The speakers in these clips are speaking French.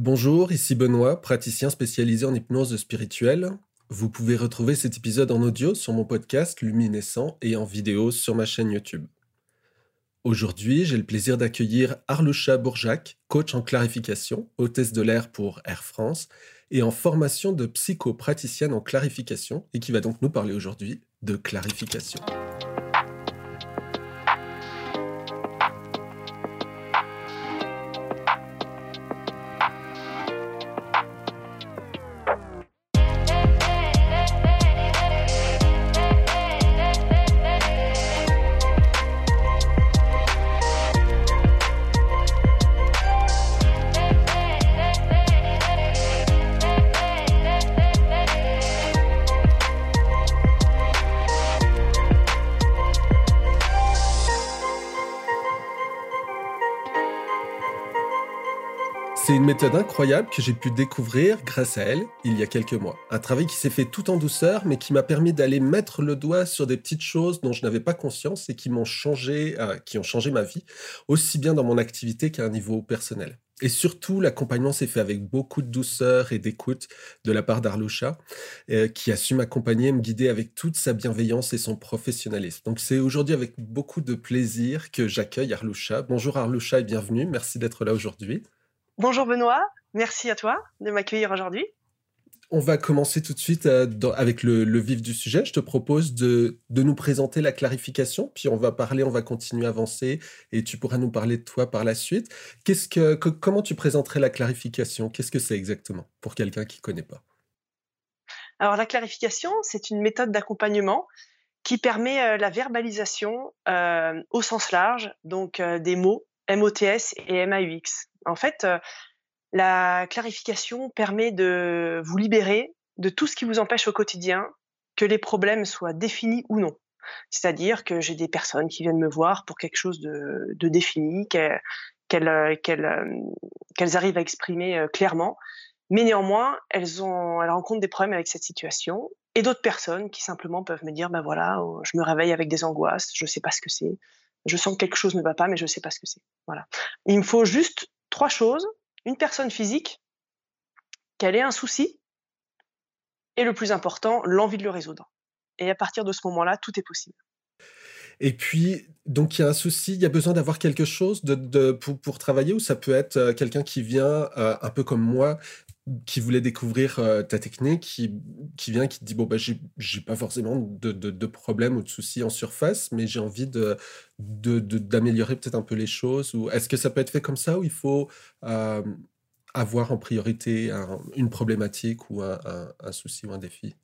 Bonjour, ici Benoît, praticien spécialisé en hypnose spirituelle. Vous pouvez retrouver cet épisode en audio sur mon podcast Luminescent et en vidéo sur ma chaîne YouTube. Aujourd'hui, j'ai le plaisir d'accueillir Arlusha Bourjac, coach en clarification, hôtesse de l'air pour Air France et en formation de psychopraticienne en clarification et qui va donc nous parler aujourd'hui de clarification. Incroyable que j'ai pu découvrir grâce à elle il y a quelques mois. Un travail qui s'est fait tout en douceur, mais qui m'a permis d'aller mettre le doigt sur des petites choses dont je n'avais pas conscience et qui m'ont changé, euh, qui ont changé ma vie, aussi bien dans mon activité qu'à un niveau personnel. Et surtout, l'accompagnement s'est fait avec beaucoup de douceur et d'écoute de la part d'Arlusha, euh, qui a su m'accompagner et me guider avec toute sa bienveillance et son professionnalisme. Donc c'est aujourd'hui avec beaucoup de plaisir que j'accueille Arlusha. Bonjour Arlusha et bienvenue. Merci d'être là aujourd'hui. Bonjour Benoît, merci à toi de m'accueillir aujourd'hui. On va commencer tout de suite euh, avec le, vif du sujet. Je te propose de, nous présenter la clarification, puis on va parler, on va continuer à avancer, et tu pourras nous parler de toi par la suite. Qu'est-ce que, comment tu présenterais la clarification? Qu'est-ce que c'est exactement pour quelqu'un qui ne connaît pas? Alors la clarification, c'est une méthode d'accompagnement qui permet euh, la verbalisation euh, au sens large, donc des mots MOTS et MAUX. En fait, la clarification permet de vous libérer de tout ce qui vous empêche au quotidien que les problèmes soient définis ou non. C'est-à-dire que j'ai des personnes qui viennent me voir pour quelque chose de, défini, qu'elles arrivent à exprimer clairement, mais néanmoins, elles, ont, elles rencontrent des problèmes avec cette situation, et d'autres personnes qui simplement peuvent me dire, ben voilà, oh, je me réveille avec des angoisses, je ne sais pas ce que c'est, je sens que quelque chose ne va pas, mais je ne sais pas ce que c'est. Voilà. Il me faut juste trois choses. Une personne physique, qu'elle ait un souci, et le plus important, l'envie de le résoudre. Et à partir de ce moment-là, tout est possible. Et puis, donc il y a un souci, il y a besoin d'avoir quelque chose pour, travailler, ou ça peut être euh, quelqu'un qui vient, euh, un peu comme moi, qui voulait découvrir euh, ta technique, qui, qui vient, qui te dit bon bah j'ai pas forcément de, de, problème ou de soucis en surface, mais j'ai envie de d'améliorer peut-être un peu les choses. Ou est-ce que ça peut être fait comme ça ou il faut euh, avoir en priorité une problématique ou un, un, souci ou un défi?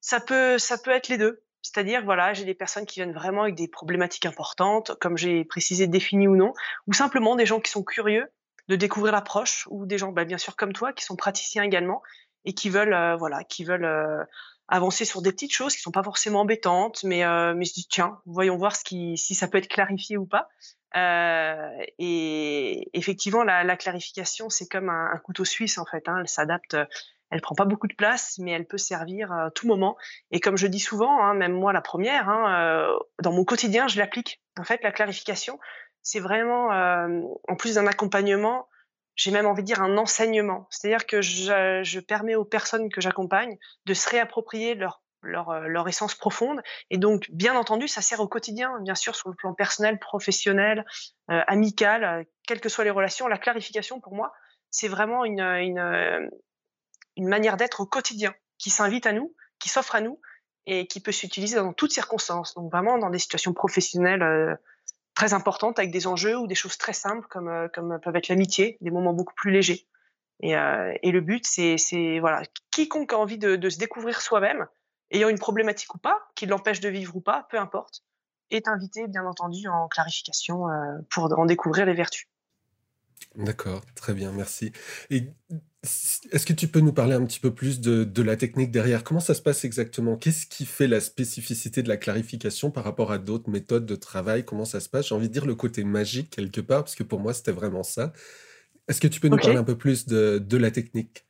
Ça peut ça peut être les deux. C'est-à-dire, voilà, j'ai des personnes qui viennent vraiment avec des problématiques importantes, comme j'ai précisé, définies ou non, ou simplement des gens qui sont curieux de découvrir l'approche ou des gens, bah, bien sûr comme toi, qui sont praticiens également et qui veulent, euh, voilà, qui veulent euh, avancer sur des petites choses qui sont pas forcément embêtantes, mais euh, mais je dis tiens, voyons voir ce qui, si ça peut être clarifié ou pas. et effectivement, la, clarification, c'est comme un, couteau suisse en fait. Hein, elle s'adapte. Elle prend pas beaucoup de place, mais elle peut servir à tout moment. Et comme je dis souvent, hein, même moi la première, hein, dans mon quotidien, je l'applique. En fait, la clarification, c'est vraiment, en plus d'un accompagnement, j'ai même envie de dire un enseignement. C'est-à-dire que je, permets aux personnes que j'accompagne de se réapproprier leur, leur, essence profonde. Et donc, bien entendu, ça sert au quotidien, bien sûr, sur le plan personnel, professionnel, amical, quelles que soient les relations. La clarification, pour moi, c'est vraiment une manière d'être au quotidien qui s'invite à nous, qui s'offre à nous et qui peut s'utiliser dans toutes circonstances. Donc, vraiment dans des situations professionnelles très importantes avec des enjeux ou des choses très simples comme, euh, comme peuvent être l'amitié, des moments beaucoup plus légers. Et, euh, le but, c'est voilà, quiconque a envie de, de se découvrir soi-même, ayant une problématique ou pas, qui l'empêche de vivre ou pas, peu importe, est invité, bien entendu, en clarification euh, pour en découvrir les vertus. D'accord, très bien, merci. Et est-ce que tu peux nous parler un petit peu plus de, la technique derrière? Comment ça se passe exactement? Qu'est-ce qui fait la spécificité de la clarification par rapport à d'autres méthodes de travail? Comment ça se passe? J'ai envie de dire le côté magique quelque part, parce que pour moi, c'était vraiment ça. Est-ce que tu peux nous parler un peu plus de, la technique?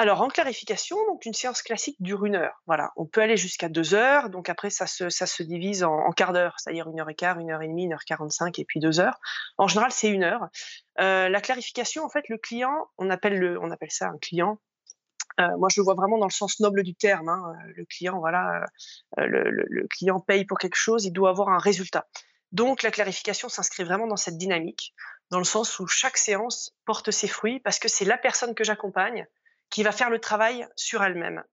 Alors, en clarification, donc une séance classique dure une heure. Voilà, on peut aller jusqu'à deux heures. Donc après, ça se, ça se divise en, en quart d'heure, c'est-à-dire une heure et quart, une heure et demie, une heure quarante-cinq et puis deux heures. En général, c'est une heure. Euh, la clarification, en fait, le client, on appelle, le, on appelle ça un client. Euh, moi, je le vois vraiment dans le sens noble du terme. hein. Euh, Le client, voilà, le- le client paye pour quelque chose, il doit avoir un résultat. Donc, la clarification s'inscrit vraiment dans cette dynamique, dans le sens où chaque séance porte ses fruits parce que c'est la personne que j'accompagne qui va faire le travail sur elle-même.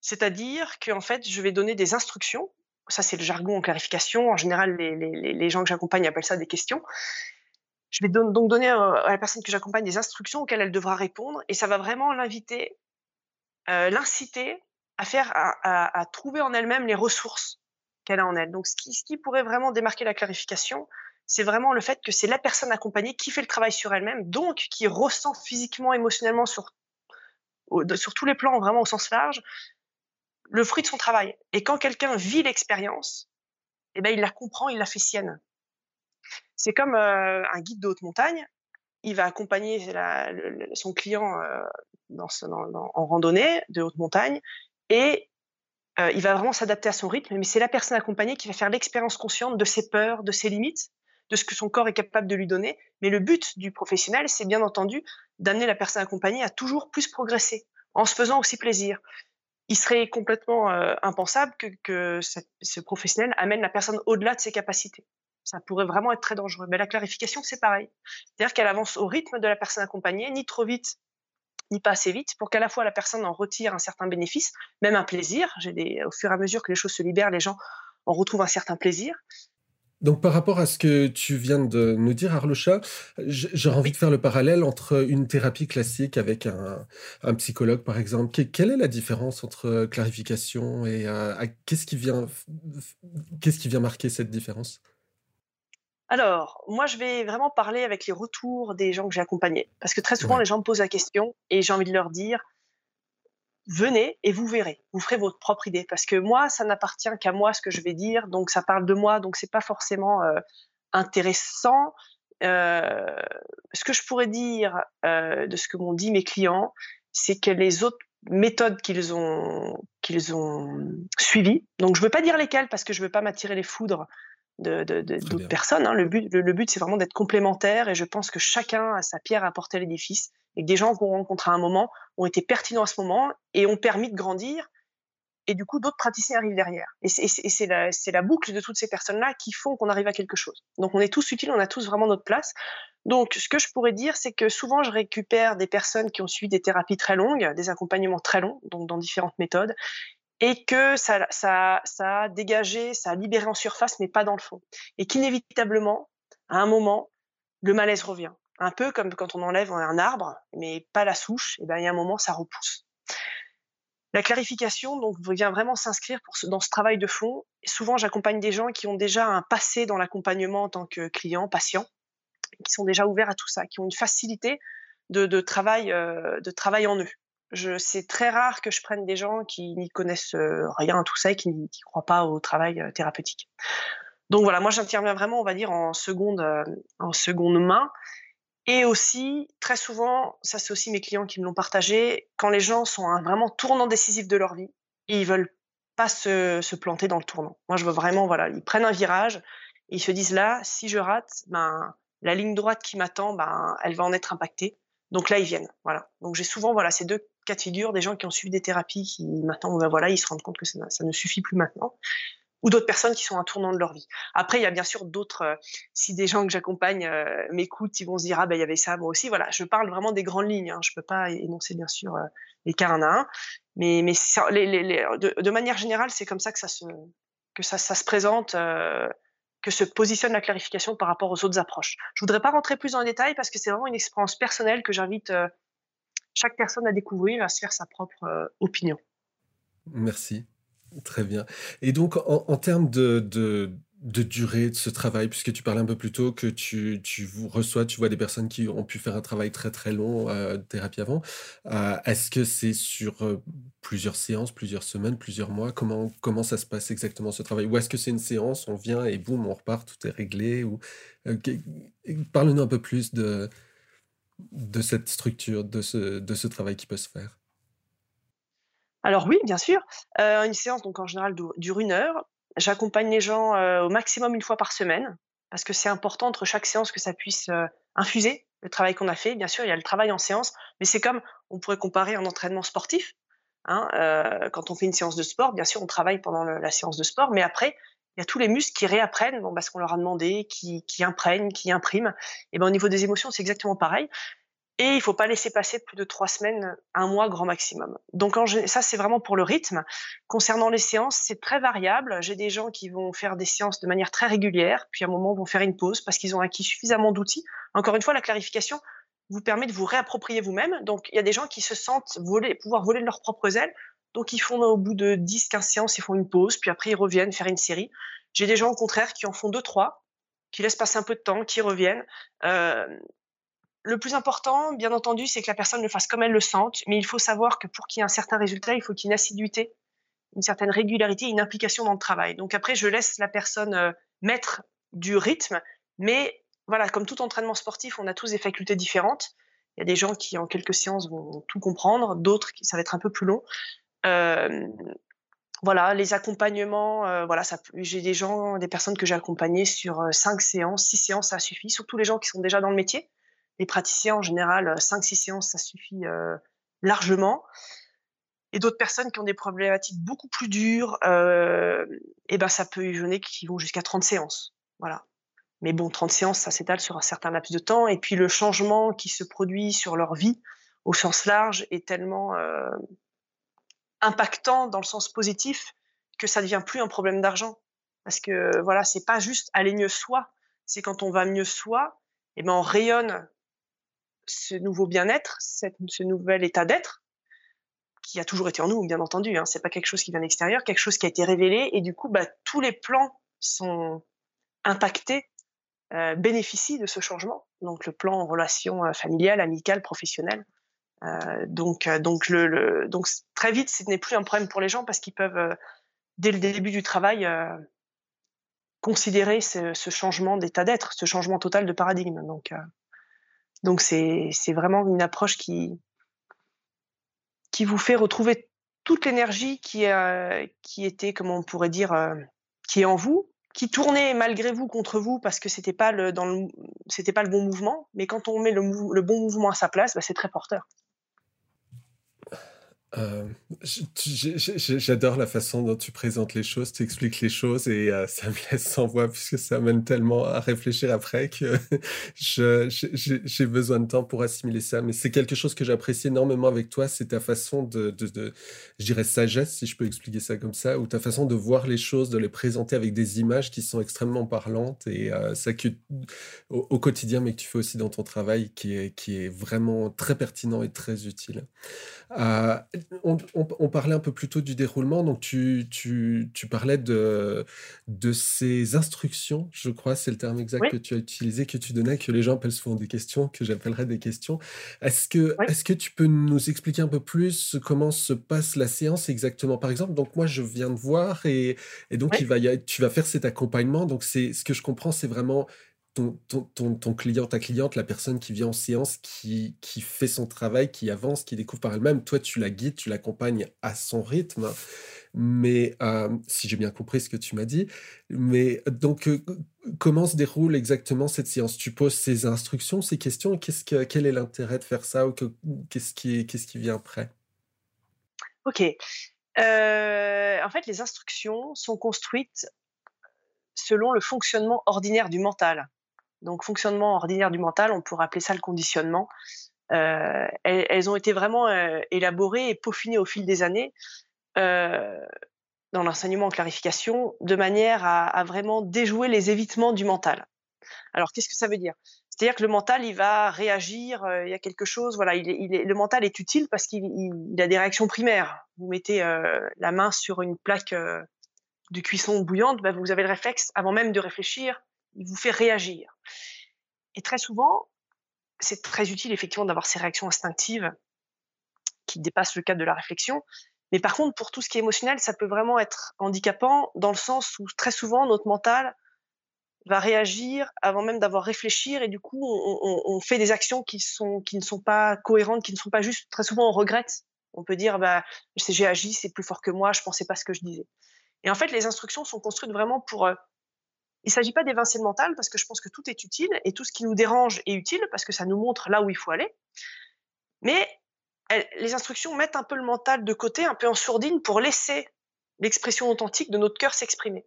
C'est-à-dire qu'en fait, je vais donner des instructions. Ça, c'est le jargon en clarification. En général, les, gens que j'accompagne appellent ça des questions. Je vais don- donc donner euh, à la personne que j'accompagne des instructions auxquelles elle devra répondre et ça va vraiment l'inviter, euh, l'inciter à faire, à trouver en elle-même les ressources qu'elle a en elle. Donc, ce qui, ce qui pourrait vraiment démarquer la clarification, c'est vraiment le fait que c'est la personne accompagnée qui fait le travail sur elle-même, donc qui ressent physiquement, émotionnellement, sur, sur tous les plans, vraiment au sens large, le fruit de son travail. Et quand quelqu'un vit l'expérience, eh ben, il la comprend, il la fait sienne. C'est comme euh, un guide de haute montagne. Il va accompagner son client euh, en randonnée de haute montagne et euh, il va vraiment s'adapter à son rythme. Mais c'est la personne accompagnée qui va faire l'expérience consciente de ses peurs, de ses limites, de ce que son corps est capable de lui donner. Mais le but du professionnel, c'est bien entendu d'amener la personne accompagnée à toujours plus progresser, en se faisant aussi plaisir. Il serait complètement euh, impensable que, ce professionnel amène la personne au-delà de ses capacités. Ça pourrait vraiment être très dangereux. Mais la clarification, c'est pareil. C'est-à-dire qu'elle avance au rythme de la personne accompagnée, ni trop vite, ni pas assez vite, pour qu'à la fois la personne en retire un certain bénéfice, même un plaisir. Au fur et à mesure que les choses se libèrent, les gens en retrouvent un certain plaisir. Donc, par rapport à ce que tu viens de nous dire, Arlocha, j'aurais envie de faire le parallèle entre une thérapie classique avec un, un psychologue, par exemple. Que- quelle est la différence entre clarification et euh, qu'est-ce qui vient, qu'est-ce qui vient marquer cette différence? Alors, moi, je vais vraiment parler avec les retours des gens que j'ai accompagnés. Parce que très souvent, Ouais, les gens me posent la question et j'ai envie de leur dire, venez et vous verrez. Vous ferez votre propre idée. Parce que moi, ça n'appartient qu'à moi ce que je vais dire. Donc, ça parle de moi. Donc, c'est pas forcément euh, intéressant. Euh, ce que je pourrais dire euh, de ce que m'ont dit mes clients, c'est que les autres méthodes qu'ils ont qu'ils ont suivies, donc je veux pas dire lesquelles parce que je veux pas m'attirer les foudres de de- de- très d'autres personnes. hein. Le but le, le but c'est vraiment d'être complémentaire et je pense que chacun a sa pierre à apporter à l'édifice et que des gens qu'on rencontre à un moment ont été pertinents à ce moment et ont permis de grandir et du coup, d'autres praticiens arrivent derrière. Et c'est et c'est- et c'est la, c'est la boucle de toutes ces personnes-là qui font qu'on arrive à quelque chose. Donc, on est tous utiles, on a tous vraiment notre place. Donc, ce que je pourrais dire, c'est que souvent, je récupère des personnes qui ont suivi des thérapies très longues, des accompagnements très longs, donc dans différentes méthodes, et que ça, ça, a dégagé, ça a libéré en surface, mais pas dans le fond. Et qu'inévitablement, à un moment, le malaise revient. Un peu comme quand on enlève un arbre, mais pas la souche, et ben, il y a un moment, ça repousse. La clarification donc vient vraiment s'inscrire dans ce travail de fond. Et souvent, j'accompagne des gens qui ont déjà un passé dans l'accompagnement en tant que client, patient, qui sont déjà ouverts à tout ça, qui ont une facilité de travail, euh, de travail en eux. C'est très rare que je prenne des gens qui n'y connaissent euh, rien à tout ça et qui ne croient pas au travail euh, thérapeutique. Donc voilà, moi j'interviens vraiment, on va dire, en seconde, euh, en seconde main. Et aussi, très souvent, ça c'est aussi mes clients qui me l'ont partagé, quand les gens sont à un vraiment tournant décisif de leur vie, et ils veulent pas se, planter dans le tournant. Moi, je veux vraiment, voilà, ils prennent un virage, ils se disent là, si je rate, ben, la ligne droite qui m'attend, ben, elle va en être impactée. Donc là, ils viennent, voilà. Donc j'ai souvent, voilà, ces deux cas de figure, des gens qui ont suivi des thérapies, qui maintenant, ben, voilà, ils se rendent compte que ça, ne suffit plus maintenant ou d'autres personnes qui sont à un tournant de leur vie. Après, il y a bien sûr d'autres. euh, si des gens que j'accompagne euh, m'écoutent, ils vont se dire ah ben il y avait ça moi aussi. Voilà, je parle vraiment des grandes lignes. Hein. Je peux pas énoncer bien sûr euh, les cas un à un, mais mais de, manière générale, c'est comme ça que ça se que ça, se présente. que se positionne la clarification par rapport aux autres approches. Je voudrais pas rentrer plus dans les détails parce que c'est vraiment une expérience personnelle que j'invite chaque personne à découvrir, à se faire sa propre euh, opinion. Merci. Très bien. Et donc, en, termes de, de, durée de ce travail, puisque tu parlais un peu plus tôt que tu, tu reçois, tu vois des personnes qui ont pu faire un travail très très long euh, de thérapie avant, euh, est-ce que c'est sur euh, plusieurs séances, plusieurs semaines, plusieurs mois? Comment, comment ça se passe exactement ce travail? Ou est-ce que c'est une séance, on vient et boum, on repart, tout est réglé? Euh, parle-nous un peu plus de, de cette structure, de ce, de ce travail qui peut se faire? Alors oui, bien sûr. Heu, une séance donc en général dure 1 heure. J'accompagne les gens, heu, au maximum une fois par semaine, parce que c'est important entre chaque séance que ça puisse, heu, infuser le travail qu'on a fait. Bien sûr, il y a le travail en séance, mais c'est comme on pourrait comparer un entraînement sportif, hein, quand on fait une séance de sport, bien sûr, on travaille pendant la séance de sport, mais après, il y a tous les muscles qui réapprennent, bon, parce qu'on leur a demandé, qui imprègnent, qui impriment et ben, au niveau des émotions, c'est exactement pareil et il faut pas laisser passer plus de 3 semaines, un mois grand maximum. Donc ça, c'est vraiment pour le rythme. Concernant les séances, c'est très variable. J'ai des gens qui vont faire des séances de manière très régulière, puis à un moment vont faire une pause parce qu'ils ont acquis suffisamment d'outils. Encore une fois, la clarification vous permet de vous réapproprier vous-même. Donc il y a des gens qui se sentent pouvoir voler de leurs propres ailes, donc ils font au bout de 10-15 séances, ils font une pause, puis après ils reviennent faire une série. J'ai des gens au contraire qui en font 2-3, qui laissent passer un peu de temps, qui reviennent. Heu, le plus important, bien entendu, c'est que la personne le fasse comme elle le sente, mais il faut savoir que pour qu'il y ait un certain résultat, il faut qu'il y ait une assiduité, une certaine régularité, une implication dans le travail. Donc après, je laisse la personne, heu, mettre du rythme, mais voilà, comme tout entraînement sportif, on a tous des facultés différentes. Il y a des gens qui, en quelques séances, vont tout comprendre, d'autres ça va être un peu plus long. Voilà, les accompagnements, voilà, j'ai des gens, des personnes que j'ai accompagnées sur, heu, 5 séances, 6 séances, ça suffit, surtout les gens qui sont déjà dans le métier. Les praticiens, en général, 5-6 séances, ça suffit, largement et d'autres personnes qui ont des problématiques beaucoup plus dures, et ben, ça peut a qui vont jusqu'à 30 séances, voilà. Mais bon, 30 séances, ça s'étale sur un certain laps de temps et puis le changement qui se produit sur leur vie, au sens large, est tellement, impactant dans le sens positif que ça devient plus un problème d'argent. Parce que, voilà, c'est pas juste aller mieux soi, c'est quand on va mieux soi et ben, on rayonne ce nouveau bien-être, ce nouvel état d'être, qui a toujours été en nous, bien entendu, hein. C'est pas quelque chose qui vient de l'extérieur, quelque chose qui a été révélé et du coup, bah, tous les plans sont impactés, heu, bénéficient de ce changement. Donc le plan en relation, heu, familiale, amicale, professionnelle. Heu, donc c très vite, ce n'est plus un problème pour les gens parce qu'ils peuvent, heu, dès le début du travail, considérer ce changement d'état d'être, ce changement total de paradigme. Donc c'est vraiment une approche qui vous fait retrouver toute l'énergie qui, était, comment on pourrait dire, qui est en vous, qui tournait malgré vous contre vous parce que c'était pas le pas le bon mouvement, mais quand on met le bon mouvement à sa place, bah, c'est très porteur. J'ai j'adore la façon dont tu présentes les choses, tu expliques les choses et heu, ça me laisse sans voix puisque ça m'amène tellement à réfléchir après que j'ai besoin de temps pour assimiler ça. Mais c'est quelque chose que j'apprécie énormément avec toi, c'est ta façon de de je dirais sagesse, si je peux expliquer ça comme ça, ou ta façon de voir les choses, de les présenter avec des images qui sont extrêmement parlantes et heu, ça que au au quotidien, mais que tu fais aussi dans ton travail qui est qui est vraiment très pertinent et très utile. On on on parlait un peu plus tôt du déroulement, donc tu tu tu parlais de de ces instructions, je crois, c'est le terme exact Oui, que tu as utilisé, que tu donnais, que les gens appellent souvent des questions, que j'appellerais des questions. Est-ce que oui, est-ce que tu peux nous expliquer un peu plus comment se passe la séance exactement? Par exemple, donc moi je viens de voir et et donc oui, il va y a tu vas faire cet accompagnement, donc c'est ce que je comprends, c'est vraiment ton client, ta cliente, la personne qui vient en séance, qui fait son travail, qui avance, qui découvre par elle-même. Toi, tu la guides, tu l'accompagnes à son rythme. Mais, hem, si j'ai bien compris ce que tu m'as dit. Mais donc, heu, comment se déroule exactement cette séance? Tu poses ces instructions, ces questions qu'est-ce que quel est l'intérêt de faire ça ou que qu'est-ce qui est qu'est-ce qui vient après? OK. Heu, en fait, les instructions sont construites selon le fonctionnement ordinaire du mental. Donc fonctionnement ordinaire du mental, on pourrait appeler ça le conditionnement. Heu, elles ont été vraiment, heu, élaborées et peaufinées au fil des années, heu, dans l'enseignement en clarification, de manière à vraiment déjouer les évitements du mental. Alors qu'est-ce que ça veut dire? C'est-à-dire que le mental, il va réagir, il y a quelque chose, voilà, il le mental est utile parce qu'il il il a des réactions primaires. Vous mettez, la main sur une plaque, de cuisson bouillante, bah, vous avez le réflexe, avant même de réfléchir, il vous fait réagir et très souvent, c'est très utile effectivement d'avoir ces réactions instinctives qui dépassent le cadre de la réflexion. Mais par contre, pour tout ce qui est émotionnel, ça peut vraiment être handicapant dans le sens où très souvent notre mental va réagir avant même d'avoir réfléchi et du coup on, on- fait des actions qui sont qui ne sont pas cohérentes, qui ne sont pas justes. Très souvent on regrette, On peut dire, bah, j'ai agi, c'est plus fort que moi, je pensais pas ce que je disais. Et en fait, les instructions sont construites vraiment pour. Il ne s'agit pas d'évincer le mental parce que je pense que tout est utile et tout ce qui nous dérange est utile parce que ça nous montre là où il faut aller. Mais les instructions mettent un peu le mental de côté, un peu en sourdine pour laisser l'expression authentique de notre cœur s'exprimer.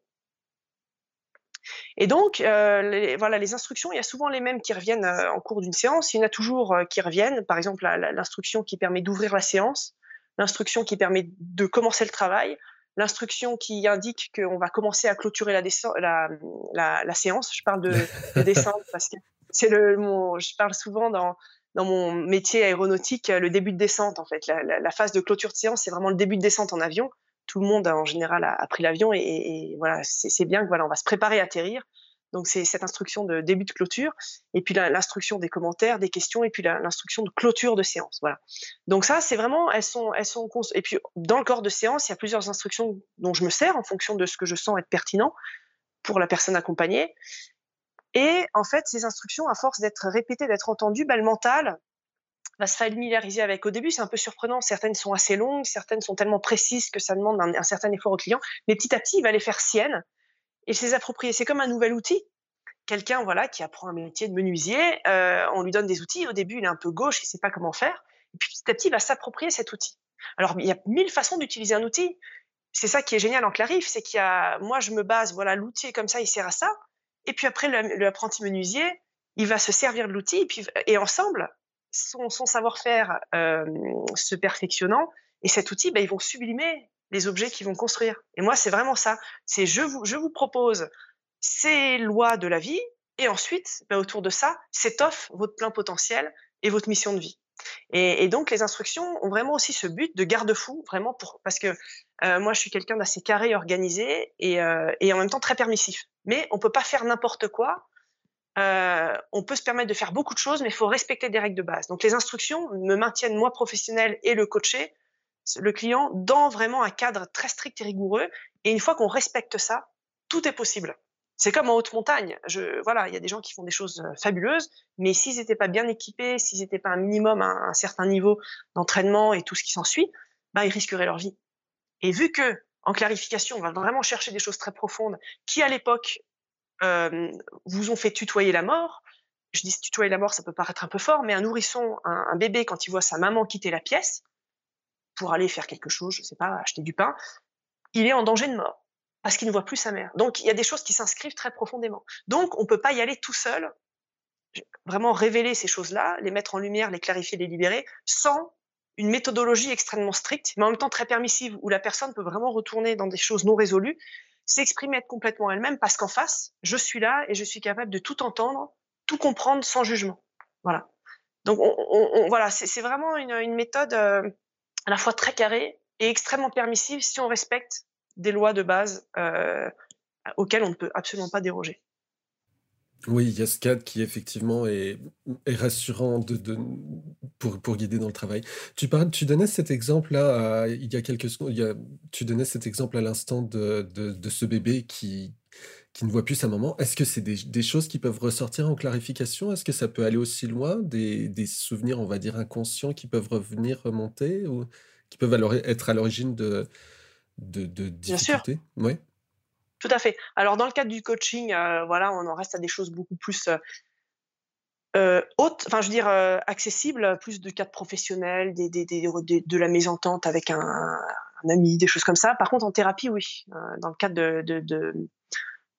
Et donc, euh, les, voilà, les instructions, il y a souvent les mêmes qui reviennent euh, en cours d'une séance. Il y en a toujours euh, qui reviennent. Par exemple, l'instruction qui permet d'ouvrir la séance, l'instruction qui permet de commencer le travail, l'instruction qui indique qu'on va commencer à clôturer la, la, la, séance. Je parle de, descente parce que c'est le, je parle souvent dans, dans mon métier aéronautique le début de descente en fait. La, la phase de clôture de séance, c'est vraiment le début de descente en avion tout le monde en général a, pris l'avion et, voilà, c'est bien que voilà, on va se préparer à atterrir. Donc c'est cette instruction de début de clôture et puis l'instruction des commentaires, des questions et puis l'instruction de clôture de séance. Voilà. Donc ça c'est vraiment elles sont elles sont et puis dans le corps de séance il y a plusieurs instructions dont je me sers en fonction de ce que je sens être pertinent pour la personne accompagnée. Et en fait ces instructions à force d'être répétées, d'être entendues, bah, le mental va se familiariser avec. Au début, c'est un peu surprenant. Certaines sont assez longues, certaines sont tellement précises que ça demande un, certain effort au client. Mais petit à petit, il va les faire siennes et se les approprier. C'est comme un nouvel outil. Quelqu'un voilà, qui apprend un métier de menuisier, euh, on lui donne des outils. Au début, il est un peu gauche, il ne sait pas comment faire. Et puis petit à petit, il va s'approprier cet outil. Alors, il y a mille façons d'utiliser un outil. C'est ça qui est génial en Clarif, c'est qu'il y a, moi, je me base, voilà, l'outil est comme ça, il sert à ça. Et puis après, l'apprenti menuisier, il va se servir de l'outil, et puis, et ensemble, son, savoir-faire se perfectionnant, et cet outil, bah, ils vont sublimer les objets qu'ils vont construire. Et moi, c'est vraiment ça. C'est je vous, je vous propose ces lois de la vie, et ensuite, bah, autour de ça, s'étoffe votre plein potentiel et votre mission de vie. Et, donc, les instructions ont vraiment aussi ce but de garde-fou, vraiment pour, parce que moi, je suis quelqu'un d'assez carré, organisé et, et, en même temps très permissif. Mais on peut pas faire n'importe quoi euh, on peut se permettre de faire beaucoup de choses, mais il faut respecter des règles de base. Donc les instructions me maintiennent moi professionnel et le coaché, le client, dans vraiment un cadre très strict et rigoureux. Et une fois qu'on respecte ça, tout est possible. C'est comme en haute montagne. Je, voilà, il y a des gens qui font des choses euh, fabuleuses, mais s'ils n'étaient pas bien équipés, s'ils n'étaient pas un minimum à un certain niveau d'entraînement et tout ce qui s'ensuit, bah, ils risqueraient leur vie. Et vu que en clarification, on va vraiment chercher des choses très profondes qui, à l'époque, vous ont fait tutoyer la mort. Je dis tutoyer la mort, ça peut paraître un peu fort, mais un nourrisson, un, bébé, quand il voit sa maman quitter la pièce pour aller faire quelque chose, je sais pas, acheter du pain, il est en danger de mort parce qu'il ne voit plus sa mère. Donc il y a des choses qui s'inscrivent très profondément. Donc on peut pas y aller tout seul, vraiment révéler ces choses-là, les mettre en lumière, les clarifier, les libérer, sans une méthodologie extrêmement stricte, mais en même temps très permissive, où la personne peut vraiment retourner dans des choses non résolues s'exprimer, être complètement elle-même, parce qu'en face, je suis là et je suis capable de tout entendre, tout comprendre sans jugement. Voilà. Donc on, voilà, c'est vraiment une, méthode euh, à la fois très carrée et extrêmement permissive si on respecte des lois de base euh, auxquelles on ne peut absolument pas déroger. Oui, il y a ce cadre qui effectivement est, rassurant pour, guider dans le travail. Tu, tu donnais cet exemple-là il y a quelques secondes, tu donnais cet exemple à l'instant de, ce bébé qui, qui ne voit plus sa maman. Est-ce que c'est des, des choses qui peuvent ressortir en clarification? Est-ce que ça peut aller aussi loin? Des, des souvenirs, on va dire, inconscients qui peuvent revenir, remonter ou qui peuvent alors être à l'origine de, de, de Bien sûr. difficultés? Oui. Tout à fait. Alors dans le cadre du coaching, euh, voilà, on en reste à des choses beaucoup plus euh, euh, hautes, enfin je veux dire accessibles, plus de cadres professionnels, des, des, des, de la mésentente avec un, un, ami, des choses comme ça. Par contre en thérapie, oui, dans le cadre de, de, de,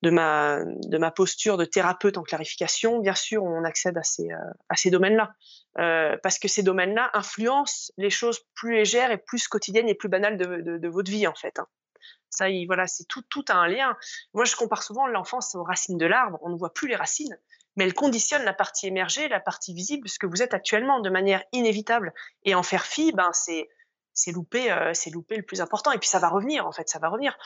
de, ma, de ma posture de thérapeute en clarification, bien sûr, on accède à ces, à ces domaines-là. parce que ces domaines-là influencent les choses plus légères et plus quotidiennes et plus banales de, de, de votre vie, en fait. Hein. Ça, voilà, c'est tout, tout a un lien. Moi, je compare souvent l'enfance aux racines de l'arbre. On ne voit plus les racines, mais elles conditionnent la partie émergée, la partie visible, ce que vous êtes actuellement, de manière inévitable. Et en faire fi, ben, c'est, c'est louper, euh, c'est louper le plus important. Et puis ça va revenir, en fait, ça va revenir.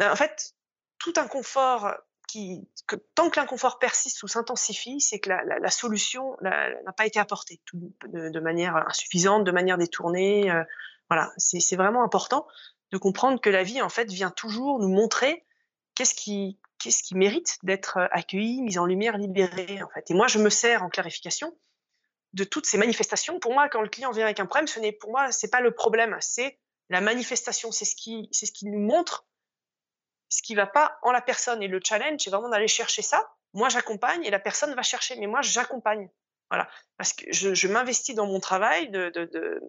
En fait, tout inconfort qui, que, tant que l'inconfort persiste ou s'intensifie, c'est que la, solution n'a pas été apportée de, manière insuffisante, de manière détournée. Euh, voilà, c'est vraiment important de comprendre que la vie, en fait, vient toujours nous montrer qu'est-ce qui, qu'est-ce qui mérite d'être accueilli, mis en lumière, libéré, en fait. Et moi, je me sers en clarification de toutes ces manifestations. Pour moi, quand le client vient avec un problème, ce n'est pour moi, c'est pas le problème, c'est la manifestation. C'est ce qui, c'est ce qui nous montre ce qui va pas en la personne. Et le challenge, c'est vraiment d'aller chercher ça. Moi, j'accompagne et la personne va chercher, mais moi, j'accompagne. Voilà, parce que je, m'investis dans mon travail de, de,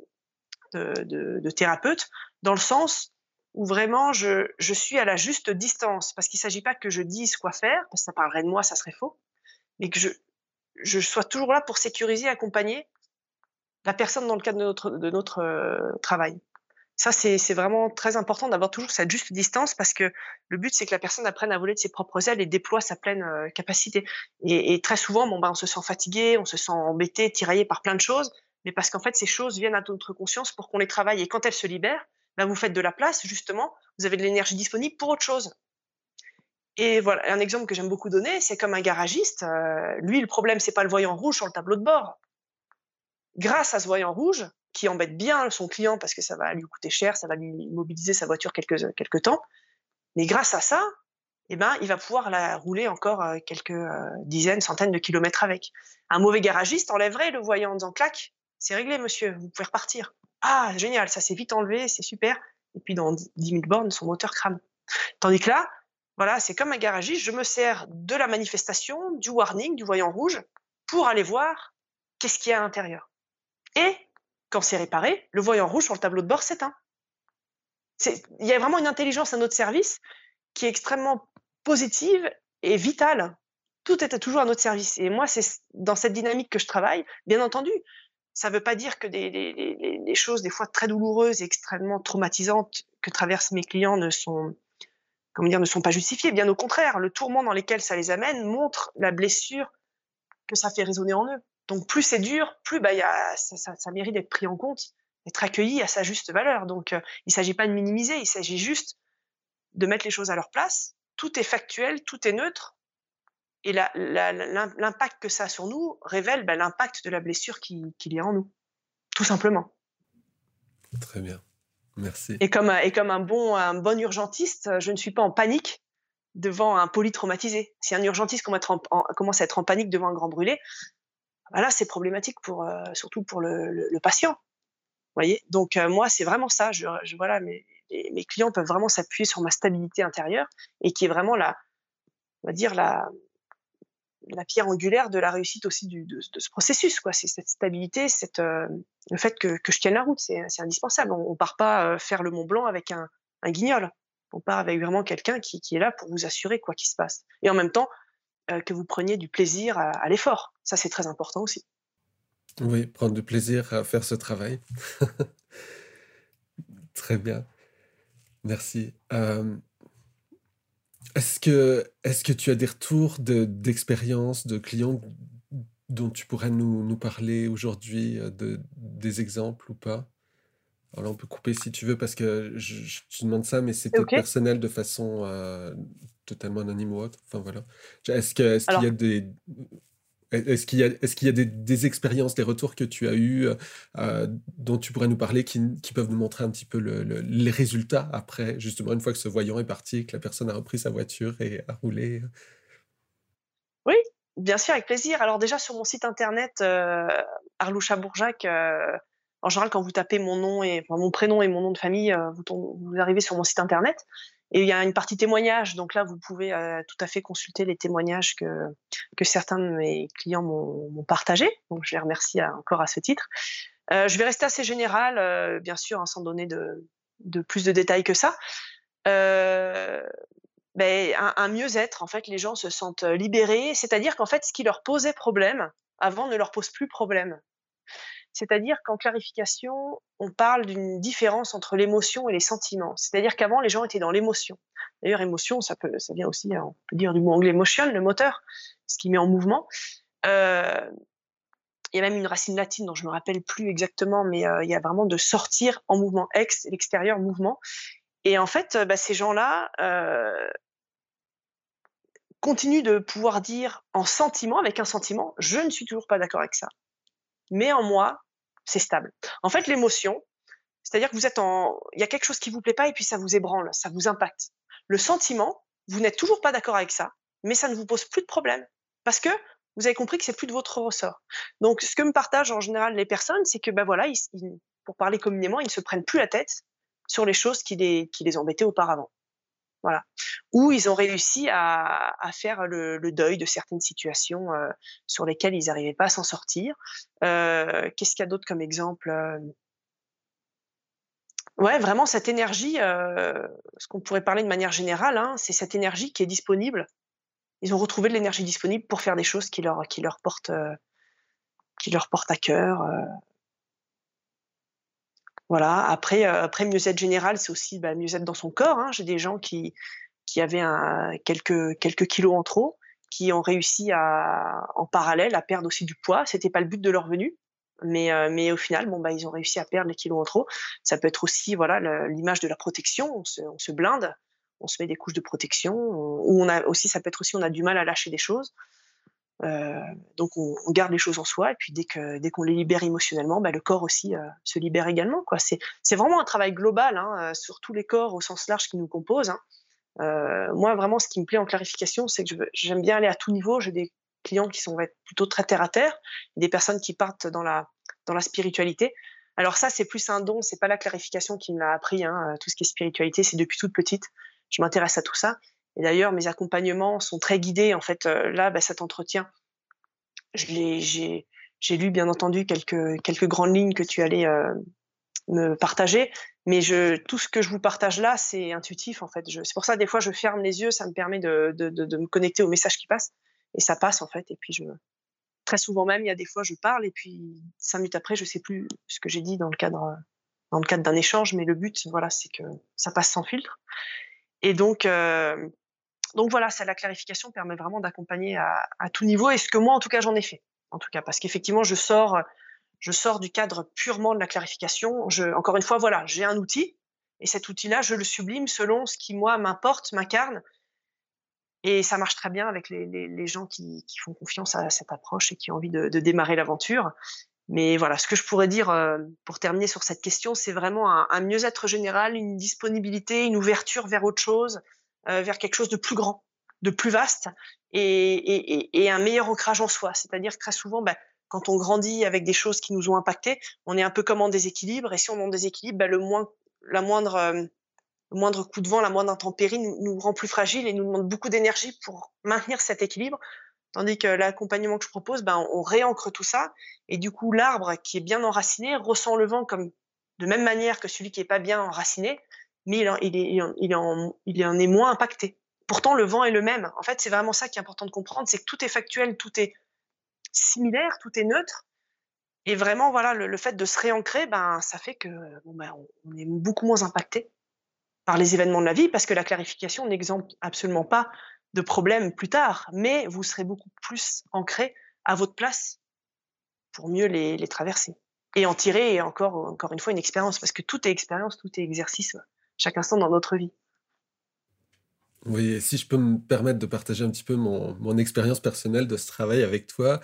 de thérapeute dans le sens où vraiment je, je suis à la juste distance, parce qu'il ne s'agit pas que je dise quoi faire, parce que ça parlerait de moi, ça serait faux, mais que je, je sois toujours là pour sécuriser, accompagner la personne dans le cadre de notre, de notre euh, travail. Ça, c'est vraiment très important d'avoir toujours cette juste distance parce que le but, c'est que la personne apprenne à voler de ses propres ailes et déploie sa pleine euh, capacité. Et, très souvent, bah, on se sent fatigué, on se sent embêté, tiraillé par plein de choses, mais parce qu'en fait, ces choses viennent à notre conscience pour qu'on les travaille. Et quand elles se libèrent, bah, vous faites de la place, justement, vous avez de l'énergie disponible pour autre chose. Et voilà, un exemple que j'aime beaucoup donner, c'est comme un garagiste. Euh, lui, le problème, c'est pas le voyant rouge sur le tableau de bord. Grâce à ce voyant rouge, qui embête bien son client parce que ça va lui coûter cher, ça va lui mobiliser sa voiture quelques, quelques temps, mais grâce à ça, eh ben, il va pouvoir la rouler encore euh, quelques euh, dizaines, centaines de kilomètres avec. Un mauvais garagiste enlèverait le voyant en disant clac, c'est réglé, monsieur, vous pouvez repartir. Ah, génial, ça s'est vite enlevé, c'est super. Et puis dans 10 000 bornes, son moteur crame. Tandis que là, voilà, c'est comme un garagiste, je me sers de la manifestation, du warning, du voyant rouge, pour aller voir qu'est-ce qu'il y a à l'intérieur. Et quand c'est réparé, le voyant rouge sur le tableau de bord s'éteint. Il y a vraiment une intelligence à notre service qui est extrêmement positive et vitale. Tout est toujours à notre service. Et moi, c'est dans cette dynamique que je travaille. Bien entendu, ça ne veut pas dire que des, choses des fois très douloureuses et extrêmement traumatisantes que traversent mes clients ne sont, comment dire, ne sont pas justifiées. Bien au contraire, le tourment dans lequel ça les amène montre la blessure que ça fait résonner en eux. Donc plus c'est dur, plus bah, y a, ça, ça, ça, mérite d'être pris en compte, d'être accueilli à sa juste valeur. Donc euh, il ne s'agit pas de minimiser, il s'agit juste de mettre les choses à leur place. Tout est factuel, tout est neutre, et l'impact que ça a sur nous révèle bah, l'impact de la blessure qu'il y a en nous, tout simplement. Très bien, merci. Et comme, et comme un, bon, un bon urgentiste, je ne suis pas en panique devant un polytraumatisé. Si un urgentiste commence à être en panique devant un grand brûlé, là c'est problématique pour, euh, surtout pour le, patient. voyez Donc euh, moi, c'est vraiment ça. Je, voilà, mes, clients peuvent vraiment s'appuyer sur ma stabilité intérieure et qui est vraiment la, on va dire la, pierre angulaire de la réussite aussi de, ce processus. C'est cette stabilité, cette, euh, le fait que, je tienne la route, c'est, indispensable. On, ne part pas faire le Mont Blanc avec un, guignol. On part avec vraiment quelqu'un qui, est là pour vous assurer quoi qu'il se passe. Et en même temps, que vous preniez du plaisir à, l'effort. Ça, c'est très important aussi. Oui, prendre du plaisir à faire ce travail. très bien. Merci. Euh, est-ce que, est que tu as des retours de, d'expériences de clients dont tu pourrais nous, nous parler aujourd'hui, euh, de, des exemples ou pas? Alors là, on peut couper si tu veux parce que je, je te demande ça, mais c'est peut-être personnel de façon euh, totalement anonyme ou autre. Enfin voilà. Est-ce qu'il y a des, est-ce qu'il y a, est-ce qu'il y a des, des expériences, des retours que tu as eus euh, dont tu pourrais nous parler qui, qui peuvent nous montrer un petit peu le- le- les résultats après, justement, une fois que ce voyant est parti, que la personne a repris sa voiture et a roulé? oui, bien sûr, avec plaisir. Alors déjà, sur mon site internet, euh, Arloucha Bourjac, euh, en général, quand vous tapez mon nom et mon prénom et mon nom de famille, euh, vous, arrivez sur mon site internet. Et il y a une partie témoignages. Donc là, vous pouvez euh, tout à fait consulter les témoignages que, certains de mes clients m'ont partagés. Donc je les remercie à- encore à ce titre. Euh, je vais rester assez général, euh, bien sûr, hein, sans donner de, plus de détails que ça. Euh, ben, un, un mieux-être, en fait, les gens se sentent libérés. C'est-à-dire qu'en fait, ce qui leur posait problème avant ne leur pose plus problème. C'est-à-dire qu'en clarification, on parle d'une différence entre l'émotion et les sentiments. C'est-à-dire qu'avant, les gens étaient dans l'émotion. D'ailleurs, émotion, ça, peut, ça vient aussi, hein, on peut dire du mot anglais motion, le moteur, ce qui met en mouvement. Euh, il y a même une racine latine dont je me rappelle plus exactement, mais euh, il y a vraiment de sortir en mouvement, ex, l'extérieur, mouvement. Et en fait, bah, ces gens-là euh, continuent de pouvoir dire en sentiment, avec un sentiment, je ne suis toujours pas d'accord avec ça. Mais en moi, c'est stable. En fait, l'émotion, c'est-à-dire que vous êtes en, il y a quelque chose qui vous plaît pas et puis ça vous ébranle, ça vous impacte. Le sentiment, vous n'êtes toujours pas d'accord avec ça, mais ça ne vous pose plus de problème parce que vous avez compris que c'est plus de votre ressort. Donc, ce que me partagent en général les personnes, c'est que, ben voilà, ils, pour parler communément, ils ne se prennent plus la tête sur les choses qui les, qui les embêtaient auparavant. Voilà. Ou ils ont réussi à, faire le, deuil de certaines situations euh, sur lesquelles ils n'arrivaient pas à s'en sortir. Euh, Qu'est-ce qu'il y a d'autre comme exemple euh? Ouais, vraiment cette énergie, ce qu'on pourrait parler de manière générale, hein, c'est cette énergie qui est disponible ils ont retrouvé de l'énergie disponible pour faire des choses qui leur, qui leur, portent, qui leur portent à cœur. Euh. Voilà. Après, euh, après mieux-être général, c'est aussi bah, mieux-être dans son corps. Hein. J'ai des gens qui, qui avaient quelques, quelques kilos en trop, qui ont réussi à, en parallèle à perdre aussi du poids. C'était pas le but de leur venue. Mais, mais au final, bon, bah, ils ont réussi à perdre les kilos en trop. Ça peut être aussi voilà l'image de la protection. On se, on se blinde on se met des couches de protection, ou on a aussi, ça peut être aussi, on a du mal à lâcher des choses. Euh, donc on, garde les choses en soi et puis dès que dès qu'on les libère émotionnellement, bah, le corps aussi euh, se libère également. Quoi. C'est, c'est vraiment un travail global hein, euh, sur tous les corps au sens large qui nous composent. Hein. moi vraiment, ce qui me plaît en clarification, c'est que j'aime bien aller à tout niveau. J'ai des clients qui sont plutôt très terre à terre, des personnes qui partent dans la dans la spiritualité. Alors ça, c'est plus un don, c'est pas la clarification qui me l'a appris. Hein. Tout ce qui est spiritualité, c'est depuis toute petite je m'intéresse à tout ça. Et d'ailleurs, mes accompagnements sont très guidés. En fait, euh, là, bah, cet entretien, j'ai lu, bien entendu, quelques, grandes lignes que tu allais euh, me partager. Mais tout ce que je vous partage là, c'est intuitif, en fait. C'est pour ça, des fois, je ferme les yeux. Ça me permet de, me connecter aux messages qui passent. Et ça passe, en fait. Et puis, très souvent même, il y a des fois, je parle. Et puis, cinq minutes après, je sais plus ce que j'ai dit dans le cadre dans le cadre d'un échange. Mais le but, voilà, c'est que ça passe sans filtre. Et donc, euh, donc voilà, ça, la clarification permet vraiment d'accompagner à, tout niveau. Et ce que moi, en tout cas, j'en ai fait. En tout cas, parce qu'effectivement, je sors, je sors du cadre purement de la clarification. Je, encore une fois, voilà, j'ai un outil. Et cet outil-là, je le sublime selon ce qui, moi, m'importe, m'incarne. Et ça marche très bien avec les, gens qui, font confiance à cette approche et qui ont envie de, de démarrer l'aventure. Mais voilà, ce que je pourrais dire euh, pour terminer sur cette question, c'est vraiment un, mieux-être général, une disponibilité, une ouverture vers autre chose, euh, vers quelque chose de plus grand, de plus vaste, et, un meilleur ancrage en soi. C'est-à-dire que très souvent, bah, quand on grandit avec des choses qui nous ont impacté, on est un peu comme en déséquilibre, et si on est en déséquilibre, bah, le, moins, la moindre, euh, moindre coup de vent, la moindre intempérie nous, rend plus fragile et nous demande beaucoup d'énergie pour maintenir cet équilibre. Tandis que l'accompagnement que je propose, ben, on réancre tout ça. Et du coup, l'arbre qui est bien enraciné ressent le vent comme de même manière que celui qui n'est pas bien enraciné, mais il, en, il, est, il, en, il en est moins impacté. Pourtant, le vent est le même. En fait, c'est vraiment ça qui est important de comprendre, c'est que tout est factuel, tout est similaire, tout est neutre. Et vraiment, voilà, le, fait de se réancrer, ben, ça fait que bon, ben, on est beaucoup moins impacté par les événements de la vie, parce que la clarification n'exemple absolument pas de problèmes plus tard, mais vous serez beaucoup plus ancré à votre place pour mieux les, les traverser et en tirer encore, encore une fois une expérience, parce que tout est expérience, tout est exercice, chaque instant dans notre vie. Oui, si je peux me permettre de partager un petit peu mon, mon expérience personnelle de ce travail avec toi,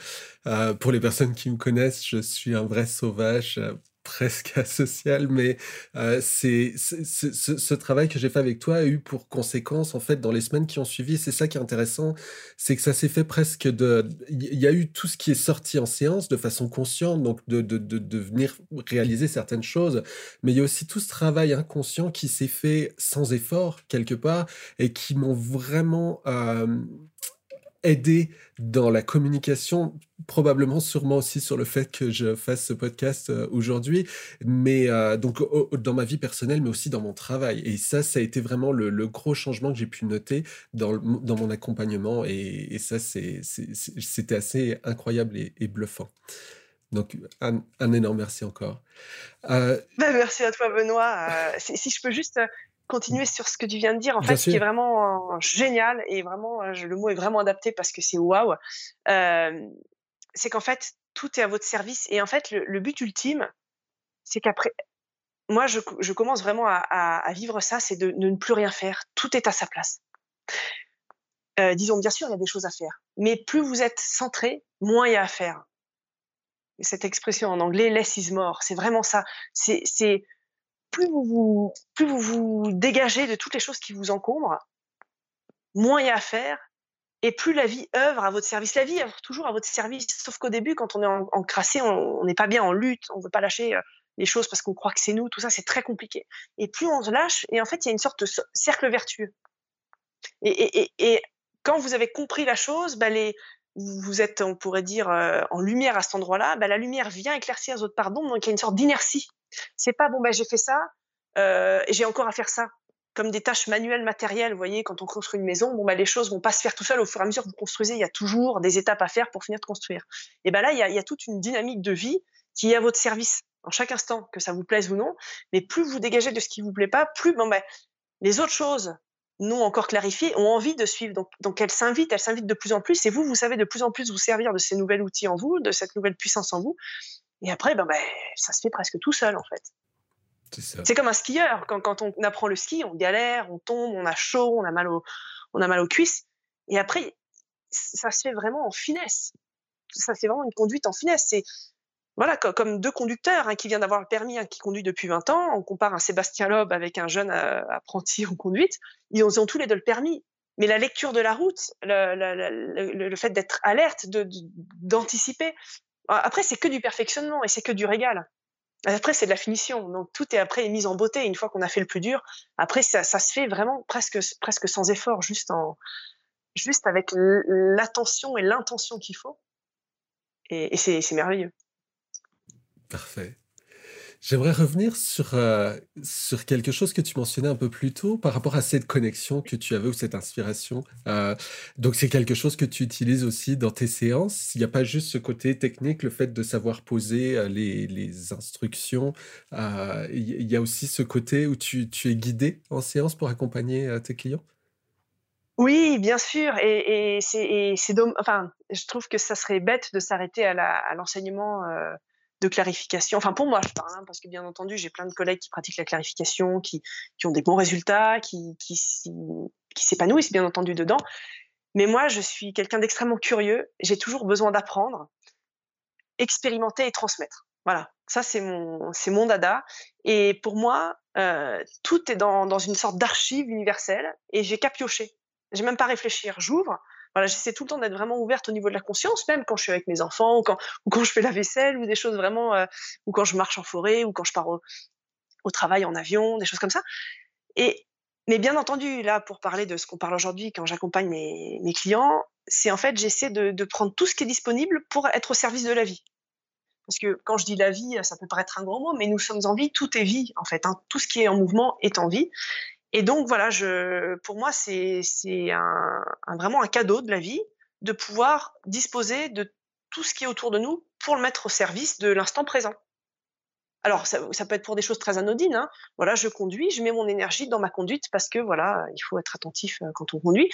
euh, pour les personnes qui me connaissent, je suis un vrai sauvage. Presque asocial, mais euh, c'est ce, travail que j'ai fait avec toi a eu pour conséquence, en fait, dans les semaines qui ont suivi, c'est ça qui est intéressant, c'est que ça s'est fait presque de... Il y a eu tout ce qui est sorti en séance de façon consciente, donc de, de, de, venir réaliser certaines choses, mais il y a aussi tout ce travail inconscient qui s'est fait sans effort, quelque part, et qui m'ont vraiment... Euh, aidé dans la communication, probablement sûrement aussi sur le fait que je fasse ce podcast euh, aujourd'hui, mais euh, donc dans ma vie personnelle, mais aussi dans mon travail. Et ça, ça a été vraiment le, gros changement que j'ai pu noter dans, dans mon accompagnement. Et, ça, c'était assez incroyable et, bluffant. Donc, un, énorme merci encore. Euh, bah, merci à toi, Benoît. si je peux juste continuer sur ce que tu viens de dire, en fait, ce qui est vraiment euh, génial et vraiment, euh, le mot est vraiment adapté parce que c'est waouh, euh, c'est qu'en fait, tout est à votre service et en fait, le, but ultime, c'est qu'après, moi, je, je, commence vraiment à, à, vivre ça, c'est de, de, ne plus rien faire. Tout est à sa place. Euh, disons, bien sûr, il y a des choses à faire, mais plus vous êtes centré, moins il y a à faire. Cette expression en anglais, less is more, c'est vraiment ça. C'est plus vous vous, dégagez de toutes les choses qui vous encombrent, moins il y a à faire et plus la vie œuvre à votre service. La vie œuvre toujours à votre service, sauf qu'au début, quand on est en, crassé, on n'est pas bien en lutte, on ne veut pas lâcher euh, les choses parce qu'on croit que c'est nous, tout ça, c'est très compliqué. Et plus on se lâche, et en fait, il y a une sorte de cercle vertueux. Et, quand vous avez compris la chose, bah vous êtes, on pourrait dire, euh, en lumière à cet endroit-là, bah la lumière vient éclaircir votre pardon, donc il y a une sorte d'inertie. C'est pas bon, bah, j'ai fait ça, euh, j'ai encore à faire ça comme des tâches manuelles matérielles. Vous voyez, quand on construit une maison, bon, bah, les choses vont pas se faire tout seul. Au fur et à mesure que vous construisez, il y a toujours des étapes à faire pour finir de construire. Et ben là, il y, a, il y a toute une dynamique de vie qui est à votre service en chaque instant, que ça vous plaise ou non. Mais plus vous dégagez de ce qui vous plaît pas, plus bon, ben, les autres choses non encore clarifiées ont envie de suivre. Donc, donc elles s'invitent, elles s'invitent de plus en plus. Et vous, vous savez de plus en plus vous servir de ces nouveaux outils en vous, de cette nouvelle puissance en vous. Et après, ben, ben, ça se fait presque tout seul, en fait. C'est comme un skieur. Quand, quand, on apprend le ski, on galère, on tombe, on a chaud, on a mal, au, on a mal aux cuisses. Et après, ça se fait vraiment en finesse. Ça, c'est vraiment une conduite en finesse. C'est voilà, comme deux conducteurs, un qui vient d'avoir le permis, un qui conduit depuis 20 ans. On compare un Sébastien Loeb avec un jeune euh, apprenti en conduite. Ils ont, tous les deux le permis. Mais la lecture de la route, le, le fait d'être alerte, d'anticiper, après, c'est que du perfectionnement et c'est que du régal. Après, c'est de la finition. Donc, tout est après mis en beauté. Une fois qu'on a fait le plus dur, après, ça, se fait vraiment presque, presque sans effort, juste, en, juste avec l'attention et l'intention qu'il faut. et c'est merveilleux. Parfait. J'aimerais revenir sur, euh, sur quelque chose que tu mentionnais un peu plus tôt par rapport à cette connexion que tu avais ou cette inspiration. Euh, donc, c'est quelque chose que tu utilises aussi dans tes séances. Il n'y a pas juste ce côté technique, le fait de savoir poser euh, les, les instructions. il y a aussi ce côté où tu, tu es guidé en séance pour accompagner tes clients? Oui, bien sûr. Et, et c'est, enfin, je trouve que ça serait bête de s'arrêter à l'enseignement de clarification. Enfin, pour moi, je parle, hein, parce que bien entendu, j'ai plein de collègues qui pratiquent la clarification, qui, ont des bons résultats, qui, qui, qui s'épanouissent bien entendu dedans. Mais moi, je suis quelqu'un d'extrêmement curieux. J'ai toujours besoin d'apprendre, expérimenter et transmettre. Voilà, ça c'est mon, mon dada. Et pour moi, euh, tout est dans, dans une sorte d'archive universelle et j'ai qu'à piocher. J'ai même pas réfléchir. J'ouvre, voilà, j'essaie tout le temps d'être vraiment ouverte au niveau de la conscience, même quand je suis avec mes enfants, ou quand, je fais la vaisselle, ou des choses vraiment, euh, ou quand je marche en forêt, ou quand je pars au, travail en avion, des choses comme ça. Et, mais bien entendu, là, pour parler de ce qu'on parle aujourd'hui, quand j'accompagne mes, clients, c'est en fait, j'essaie de, de prendre tout ce qui est disponible pour être au service de la vie. Parce que quand je dis la vie, ça peut paraître un grand mot, mais nous sommes en vie, tout est vie en fait. Hein. Tout ce qui est en mouvement est en vie. Et donc voilà, pour moi, c'est vraiment un cadeau de la vie de pouvoir disposer de tout ce qui est autour de nous pour le mettre au service de l'instant présent. Alors, ça, peut être pour des choses très anodines. Hein. Voilà, je conduis, je mets mon énergie dans ma conduite parce que voilà, il faut être attentif euh, quand on conduit.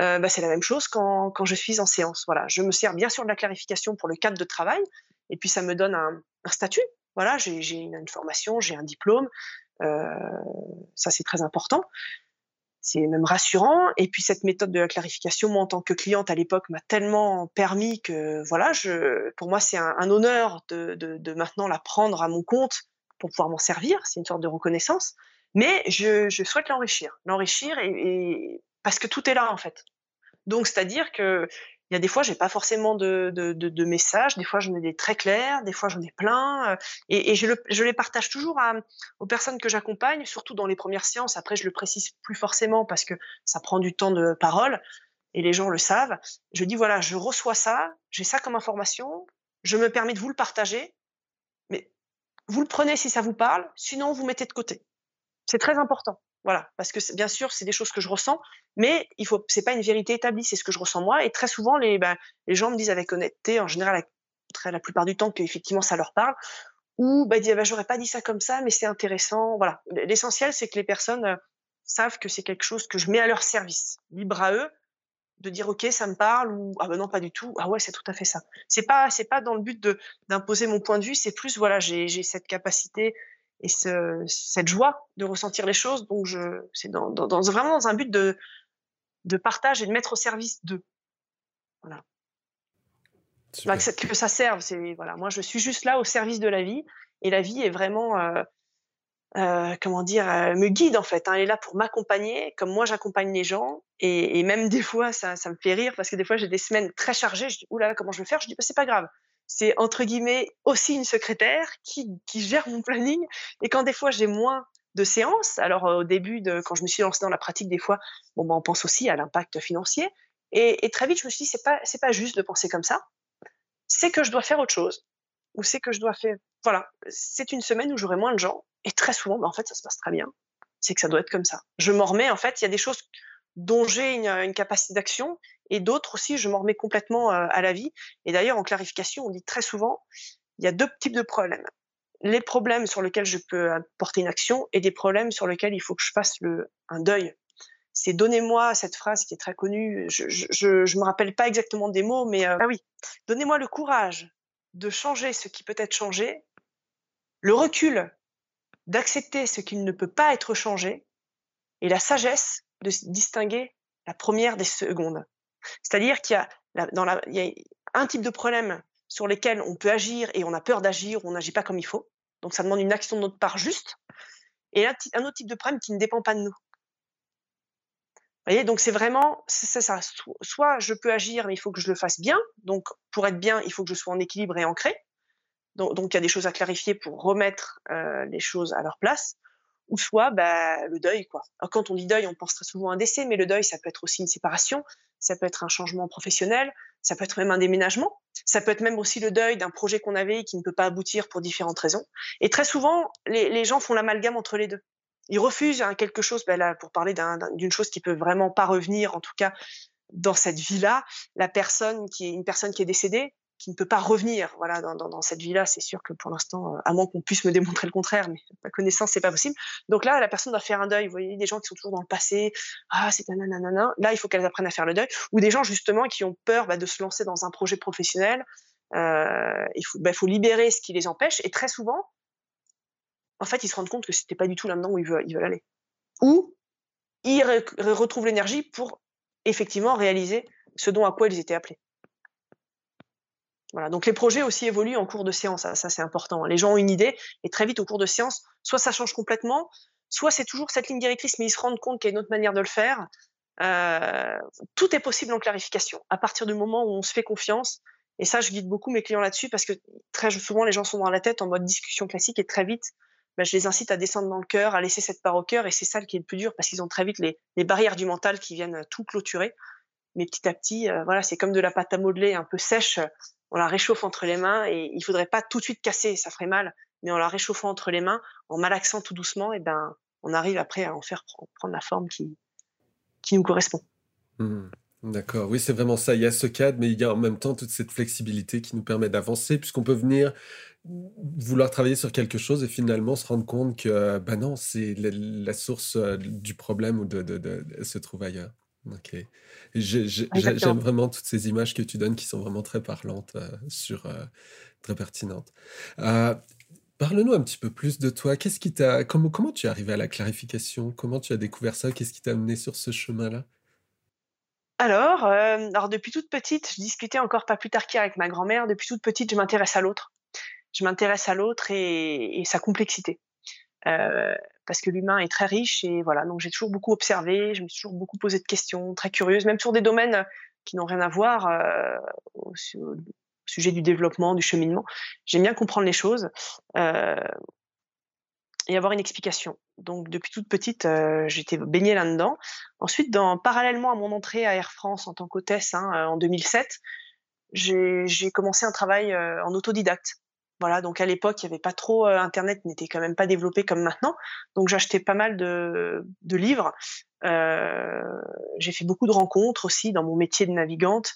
Euh, bah, c'est la même chose quand, je suis en séance. Voilà, je me sers bien sûr de la clarification pour le cadre de travail, et puis ça me donne un, statut. Voilà, j'ai une, formation, j'ai un diplôme, ça, c'est très important. C'est même rassurant. Et puis cette méthode de la clarification, moi en tant que cliente à l'époque, m'a tellement permis que voilà, pour moi c'est un, honneur de, maintenant la prendre à mon compte pour pouvoir m'en servir. C'est une sorte de reconnaissance. Mais je, souhaite l'enrichir, l'enrichir parce que tout est là en fait. Donc c'est-à-dire que il y a des fois, j'ai pas forcément de, messages. Des fois, j'en ai des très clairs. Des fois, j'en ai plein. Euh, et, je, le, je, les partage toujours aux personnes que j'accompagne, surtout dans les premières séances. Après, je le précise plus forcément parce que ça prend du temps de parole et les gens le savent. Je dis voilà, je reçois ça, j'ai ça comme information. Je me permets de vous le partager, mais vous le prenez si ça vous parle. Sinon, vous mettez de côté. C'est très important. Voilà, parce que bien sûr, c'est des choses que je ressens, mais il faut, c'est pas une vérité établie, c'est ce que je ressens moi. Et très souvent, les, ben, les gens me disent avec honnêteté, en général, la, la plupart du temps, qu'effectivement ça leur parle, ou bah, disent, ah, ben, j'aurais pas dit ça comme ça, mais c'est intéressant. Voilà, l'essentiel, c'est que les personnes euh, savent que c'est quelque chose que je mets à leur service, libre à eux de dire ok ça me parle ou ah ben non pas du tout ah ouais c'est tout à fait ça c'est pas c'est pas dans le but de d'imposer mon point de vue c'est plus voilà j'ai cette capacité et ce, cette joie de ressentir les choses. Donc, c'est dans, dans, dans, vraiment dans un but de, de partage et de mettre au service d'eux. Voilà. Bah, que, que, ça serve. C'est voilà, moi, je suis juste là au service de la vie, et la vie est vraiment, euh, euh, comment dire, euh, me guide en fait, hein. Elle est là pour m'accompagner comme moi j'accompagne les gens et et même des fois ça ça me fait rire parce que des fois j'ai des semaines très chargées, je dis: «Ouh là là, comment je vais faire?» je dis: «Bah, c'est pas grave». C'est entre guillemets «aussi une secrétaire qui qui gère mon planning» et quand des fois j'ai moins de séances, alors, au début de quand je me suis lancée dans la pratique des fois, bon, bah, on pense aussi à l'impact financier et et très vite je me suis dit: «C'est pas c'est pas juste de penser comme ça, c'est que je dois faire autre chose ou c'est que je dois faire» voilà, c'est une semaine où j'aurai moins de gens et très souvent, bah, en fait, ça se passe très bien. C'est que ça doit être comme ça. Je m'en remets, en fait, il y a des choses dont j'ai une, une capacité d'action et d'autres aussi, je m'en remets complètement à la vie. Et d'ailleurs, en clarification, on dit très souvent, il y a deux types de problèmes. Les problèmes sur lesquels je peux porter une action et des problèmes sur lesquels il faut que je fasse le, un deuil. C'est donnez-moi cette phrase qui est très connue. Je, je, je, me rappelle pas exactement des mots, mais euh, ah oui, donnez-moi le courage de changer ce qui peut être changé, le recul d'accepter ce qui ne peut pas être changé et la sagesse de distinguer la première des secondes. C'est-à-dire qu'il y a, dans la, il y a un type de problème sur lesquels on peut agir et on a peur d'agir, on n'agit pas comme il faut. Donc ça demande une action de notre part juste. Et un, autre type de problème qui ne dépend pas de nous. Vous voyez, donc c'est vraiment, c'est ça. Soit je peux agir, mais il faut que je le fasse bien. Donc pour être bien, il faut que je sois en équilibre et ancré. Donc, il y a des choses à clarifier pour remettre euh, les choses à leur place. Ou soit bah, le deuil. Quoi. Quand on dit deuil, on pense très souvent à un décès, mais le deuil, ça peut être aussi une séparation, ça peut être un changement professionnel, ça peut être même un déménagement, ça peut être même aussi le deuil d'un projet qu'on avait et qui ne peut pas aboutir pour différentes raisons. Et très souvent, les, gens font l'amalgame entre les deux. Ils refusent hein, quelque chose, ben pour parler d'une chose qui peut vraiment pas revenir, en tout cas dans cette vie-là, la personne qui est une personne qui est décédée, qui ne peut pas revenir voilà, dans, cette vie-là. C'est sûr que pour l'instant, euh, à moins qu'on puisse me démontrer le contraire, mais ma connaissance, c'est pas possible. Donc là, la personne doit faire un deuil. Vous voyez, des gens qui sont toujours dans le passé, ah, c'est nanana. Là, il faut qu'elles apprennent à faire le deuil. Ou des gens, justement, qui ont peur bah, de se lancer dans un projet professionnel. Euh, il faut, bah, libérer ce qui les empêche. Et très souvent, en fait, ils se rendent compte que c'était pas du tout là-dedans où ils veulent, ils veulent aller. Ou ils retrouvent l'énergie pour effectivement réaliser ce dont à quoi ils étaient appelés. Voilà, donc les projets aussi évoluent en cours de séance, ça, c'est important. Les gens ont une idée et très vite au cours de séance, soit ça change complètement, soit c'est toujours cette ligne directrice, mais ils se rendent compte qu'il y a une autre manière de le faire. Euh, tout est possible en clarification à partir du moment où on se fait confiance. Et ça, je guide beaucoup mes clients là-dessus parce que très souvent les gens sont dans la tête en mode discussion classique et très vite, ben, je les incite à descendre dans le cœur, à laisser cette part au cœur et c'est ça qui est le plus dur parce qu'ils ont très vite les, barrières du mental qui viennent tout clôturer mais petit à petit, euh, voilà, c'est comme de la pâte à modeler un peu sèche. On la réchauffe entre les mains et il faudrait pas tout de suite casser, ça ferait mal, mais en la réchauffant entre les mains, en malaxant tout doucement, et ben, on arrive après à en faire prendre la forme qui, qui nous correspond. Mmh. D'accord, oui, c'est vraiment ça. Il y a ce cadre, mais il y a en même temps toute cette flexibilité qui nous permet d'avancer, puisqu'on peut venir vouloir travailler sur quelque chose et finalement se rendre compte que, ben non, c'est la, source euh, du problème ou de, de, de se trouve ailleurs. OK. j'aime vraiment toutes ces images que tu donnes qui sont vraiment très parlantes, euh, sur, euh, très pertinentes. Euh, parle-nous un petit peu plus de toi. Qu'est-ce qui t'a comment comment tu es arrivé à la clarification? Comment tu as découvert ça? Qu'est-ce qui t'a amené sur ce chemin-là? Alors, alors depuis toute petite, je discutais encore pas plus tard qu'hier avec ma grand-mère, depuis toute petite, je m'intéresse à l'autre. Je m'intéresse à l'autre et et sa complexité parce que l'humain est très riche et voilà, donc j'ai toujours beaucoup observé, je me suis toujours beaucoup posé de questions, très curieuse, même sur des domaines qui n'ont rien à voir euh, au, sujet du développement, du cheminement. J'aime bien comprendre les choses euh, et avoir une explication. Donc depuis toute petite, euh, j'étais baignée là-dedans. Ensuite, parallèlement à mon entrée à Air France en tant qu'hôtesse hein, en 2007, j'ai commencé un travail en autodidacte. Voilà, donc à l'époque, il n'y avait pas trop, euh, Internet n'était quand même pas développé comme maintenant. Donc j'achetais pas mal de, livres. Euh, j'ai fait beaucoup de rencontres aussi dans mon métier de navigante.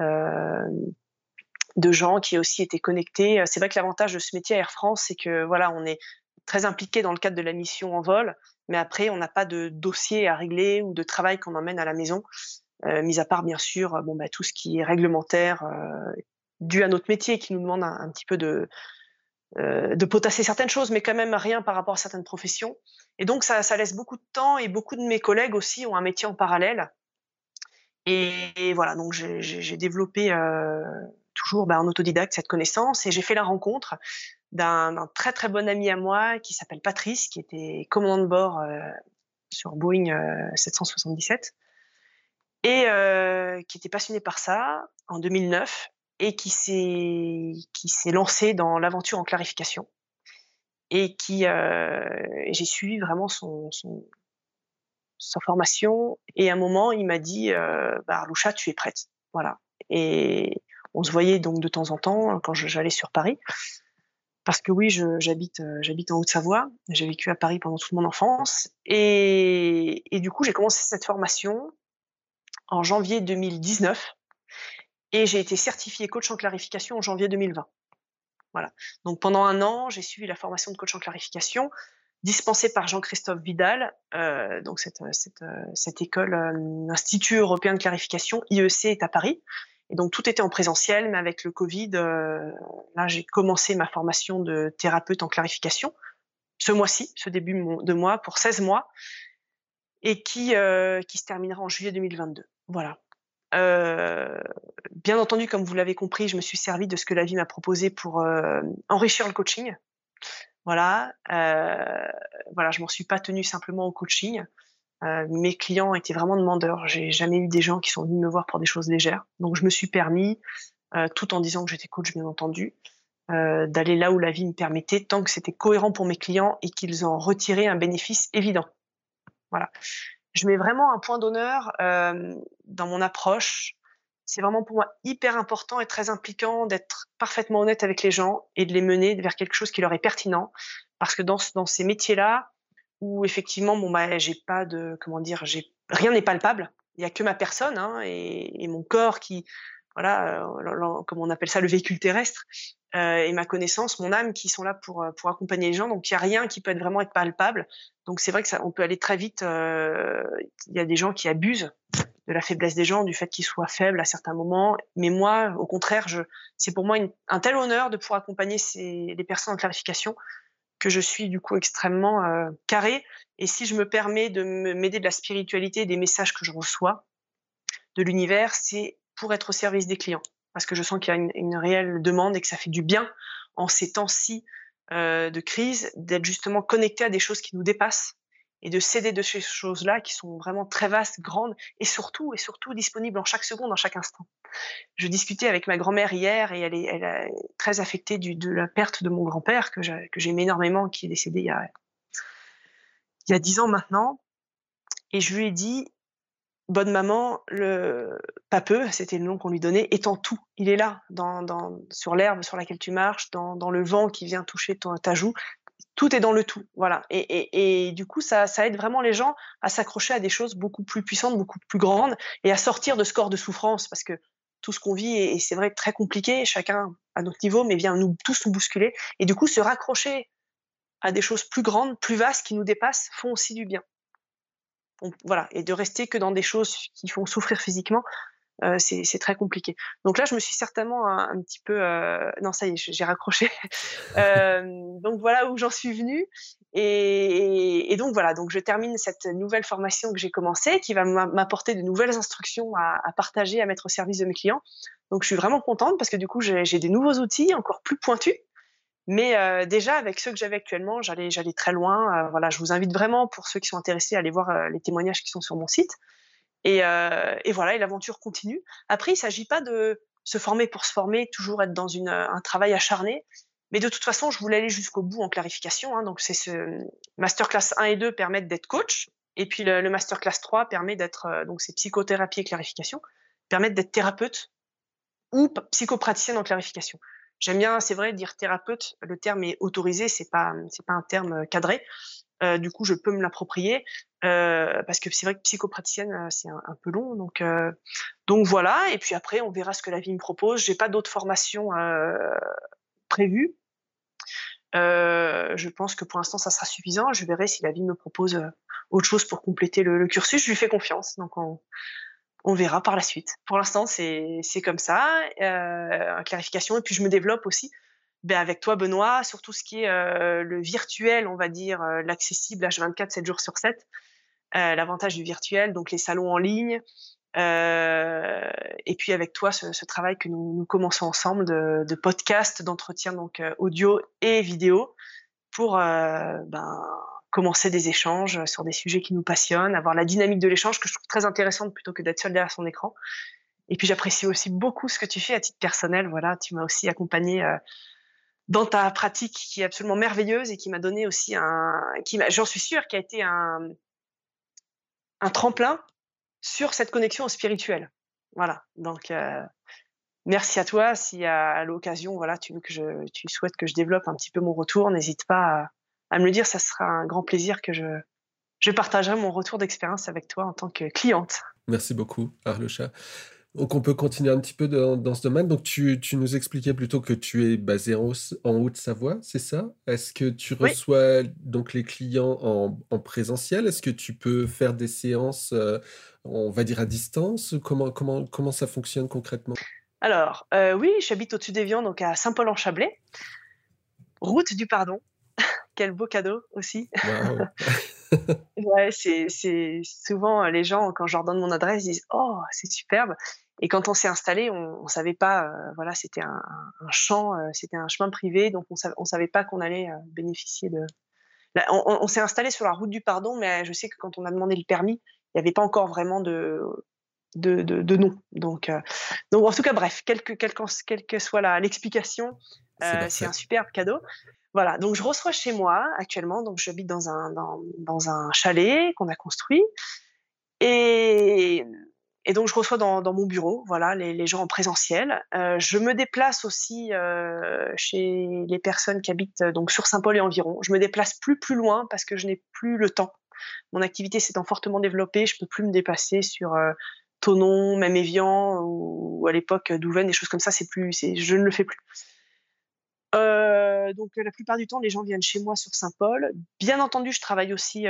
Euh, de gens qui aussi étaient connectés. C'est vrai que l'avantage de ce métier à Air France, c'est que voilà, on est très impliqué dans le cadre de la mission en vol, mais après, on n'a pas de dossier à régler ou de travail qu'on emmène à la maison, mis à part bien sûr, bon bah, tout ce qui est réglementaire dû à notre métier qui nous demande un, petit peu de, euh, de potasser certaines choses, mais quand même rien par rapport à certaines professions. Et donc, ça, laisse beaucoup de temps et beaucoup de mes collègues aussi ont un métier en parallèle. Et, voilà, donc j'ai développé euh, toujours bah, en autodidacte cette connaissance. Et j'ai fait la rencontre d'un très très bon ami à moi qui s'appelle Patrice, qui était commandant de bord sur Boeing 777 et qui était passionné par ça en 2009 et qui s'est lancé dans l'aventure en clarification et qui j'ai suivi vraiment son, sa formation et à un moment il m'a dit bah Arloucha tu es prête voilà. Et on se voyait donc de temps en temps quand j'allais sur Paris. Parce que oui j'habite j'habite en Haute-Savoie. J'ai vécu à Paris pendant toute mon enfance. Et du coup j'ai commencé cette formation en janvier 2019 et j'ai été certifiée coach en clarification en janvier 2020. Voilà. Donc pendant un an, j'ai suivi la formation de coach en clarification dispensée par Jean-Christophe Vidal, euh, donc cette, cette, cette école, euh, Institut européen de clarification, IEC, est à Paris. Et donc tout était en présentiel, mais avec le Covid, euh, là j'ai commencé ma formation de thérapeute en clarification ce mois-ci, ce début de mois, pour 16 mois, et qui, euh, qui se terminera en juillet 2022. Voilà. Bien entendu, comme vous l'avez compris, je me suis servi de ce que la vie m'a proposé pour enrichir le coaching. Voilà, euh, voilà, je m'en suis pas tenue simplement au coaching. Mes clients étaient vraiment demandeurs. J'ai jamais eu des gens qui sont venus me voir pour des choses légères. Donc je me suis permis, tout en disant que j'étais coach, bien entendu, d'aller là où la vie me permettait, tant que c'était cohérent pour mes clients et qu'ils en retiraient un bénéfice évident. Voilà je mets vraiment un point d'honneur euh, dans mon approche. C'est vraiment pour moi hyper important et très impliquant d'être parfaitement honnête avec les gens et de les mener vers quelque chose qui leur est pertinent. Parce que dans, ces métiers-là, où effectivement, bon bah, j'ai pas de, comment dire, rien n'est palpable. Il y a que ma personne hein, et, mon corps qui, voilà, euh, comme on appelle ça, le véhicule terrestre, euh, et ma connaissance, mon âme qui sont là pour, euh, pour accompagner les gens. Donc il n'y a rien qui peut vraiment être palpable. Donc c'est vrai que ça, on peut aller très vite. Il y a des gens qui abusent de la faiblesse des gens, du fait qu'ils soient faibles à certains moments. Mais moi, au contraire, c'est pour moi un tel honneur de pouvoir accompagner ces, les personnes en clarification que je suis du coup extrêmement carré. Et si je me permets de m'aider de la spiritualité, des messages que je reçois de l'univers, c'est pour être au service des clients parce que je sens qu'il y a une, réelle demande et que ça fait du bien en ces temps-ci euh, de crise d'être justement connecté à des choses qui nous dépassent et de céder de ces choses-là qui sont vraiment très vastes, grandes et surtout et surtout disponibles en chaque seconde, en chaque instant. Je discutais avec ma grand-mère hier et elle est, très affectée de la perte de mon grand-père que j'aime énormément, qui est décédé il y a dix ans maintenant. Et je lui ai dit, bonne maman, le papeux, c'était le nom qu'on lui donnait, est en tout. Il est là, dans, dans, sur l'herbe sur laquelle tu marches, dans, dans, le vent qui vient toucher ton, ta joue. Tout est dans le tout, voilà. Et, et, et du coup, ça, ça, aide vraiment les gens à s'accrocher à des choses beaucoup plus puissantes, beaucoup plus grandes, et à sortir de ce corps de souffrance, parce que tout ce qu'on vit, et c'est vrai, très compliqué, chacun à notre niveau, mais vient nous tous nous bousculer. Et du coup, se raccrocher à des choses plus grandes, plus vastes, qui nous dépassent, font aussi du bien voilà, et de rester que dans des choses qui font souffrir physiquement, euh, c'est très compliqué. Donc là, je me suis certainement un, petit peu, euh, non, ça y est, j'ai raccroché. euh, donc voilà où j'en suis venue, et, et, donc voilà, donc je termine cette nouvelle formation que j'ai commencée, qui va m'apporter de nouvelles instructions à, à, partager, à mettre au service de mes clients. Donc je suis vraiment contente parce que du coup, j'ai des nouveaux outils encore plus pointus mais euh, déjà, avec ceux que j'avais actuellement, j'allais, j'allais très loin. Euh, voilà, je vous invite vraiment, pour ceux qui sont intéressés, à aller voir euh, les témoignages qui sont sur mon site. Et, euh, et voilà, et l'aventure continue. Après, il ne s'agit pas de se former pour se former, toujours être dans une, un travail acharné. Mais de toute façon, je voulais aller jusqu'au bout en clarification. Hein, donc, c'est ce masterclass 1 et 2 permettent d'être coach. Et puis, le, masterclass 3 permet d'être, donc, c'est psychothérapie et clarification, permettent d'être thérapeute ou psychopraticienne en clarification. J'aime bien, c'est vrai, dire thérapeute. Le terme est autorisé, c'est pas, c'est pas un terme euh, cadré. Euh, du coup, je peux me l'approprier euh, parce que c'est vrai que psychopraticienne, c'est un, peu long. Donc, donc voilà. Et puis après, on verra ce que la vie me propose. J'ai pas d'autres formations prévues. je pense que pour l'instant, ça sera suffisant. Je verrai si la vie me propose autre chose pour compléter le, le cursus. Je lui fais confiance. Donc, on, on verra par la suite. Pour l'instant, c'est comme ça, euh, clarification. Et puis, je me développe aussi ben, avec toi, Benoît, sur tout ce qui est euh, le virtuel, on va dire, euh, l'accessible H24, 7 jours sur 7. Euh, l'avantage du virtuel, donc les salons en ligne, et puis avec toi, ce, travail que nous, commençons ensemble de, de podcast, d'entretien donc audio et vidéo pour ben, commencer des échanges sur des sujets qui nous passionnent, avoir la dynamique de l'échange que je trouve très intéressante plutôt que d'être seul derrière son écran. Et puis j'apprécie aussi beaucoup ce que tu fais à titre personnel. Voilà, tu m'as aussi accompagné euh, dans ta pratique qui est absolument merveilleuse et qui m'a donné aussi un, qui j'en suis sûre, qui a été un, un tremplin sur cette connexion au spirituel. Voilà. Donc euh, merci à toi. Si à, l'occasion, voilà, tu veux que je, tu souhaites que je développe un petit peu mon retour, n'hésite pas à, à me le dire. Ça sera un grand plaisir que je, je partagerai mon retour d'expérience avec toi en tant que cliente. Merci beaucoup, Arlecha. Donc on peut continuer un petit peu dans, ce domaine. Donc tu, nous expliquais plutôt que tu es basé en, en Haute-Savoie, c'est ça? Est-ce que tu reçois donc les clients en, présentiel? Est-ce que tu peux faire des séances, euh, on va dire à distance? Comment, comment, comment ça fonctionne concrètement? Alors euh, oui, j'habite au-dessus des donc à Saint-Paul-en-Chablais, route du pardon. Quel beau cadeau aussi. ouais, c'est souvent les gens, quand je leur donne mon adresse, disent Oh, c'est superbe. Et quand on s'est installé, on, ne savait pas, euh, voilà, c'était un, champ, euh, c'était un chemin privé, donc on savait, savait pas qu'on allait euh, bénéficier de. on, s'est installé sur la route du pardon, mais je sais que quand on a demandé le permis, il n'y avait pas encore vraiment de de, de, nom. Donc, donc en tout cas, bref, quelle que, que soit l'explication, c'est un superbe cadeau. Voilà, donc je reçois chez moi actuellement, donc j'habite dans un, dans, dans un chalet qu'on a construit. Et et donc, je reçois dans, mon bureau, voilà, les, gens en présentiel. Euh, je me déplace aussi euh, chez les personnes qui habitent donc sur Saint-Paul et environ. Je me déplace plus plus loin parce que je n'ai plus le temps. Mon activité s'étant fortement développée, je peux plus me déplacer sur euh, même Evian ou, à l'époque Douvain, des choses comme ça. C'est plus, je ne le fais plus. Donc la plupart du temps, les gens viennent chez moi sur Saint-Paul. Bien entendu, je travaille aussi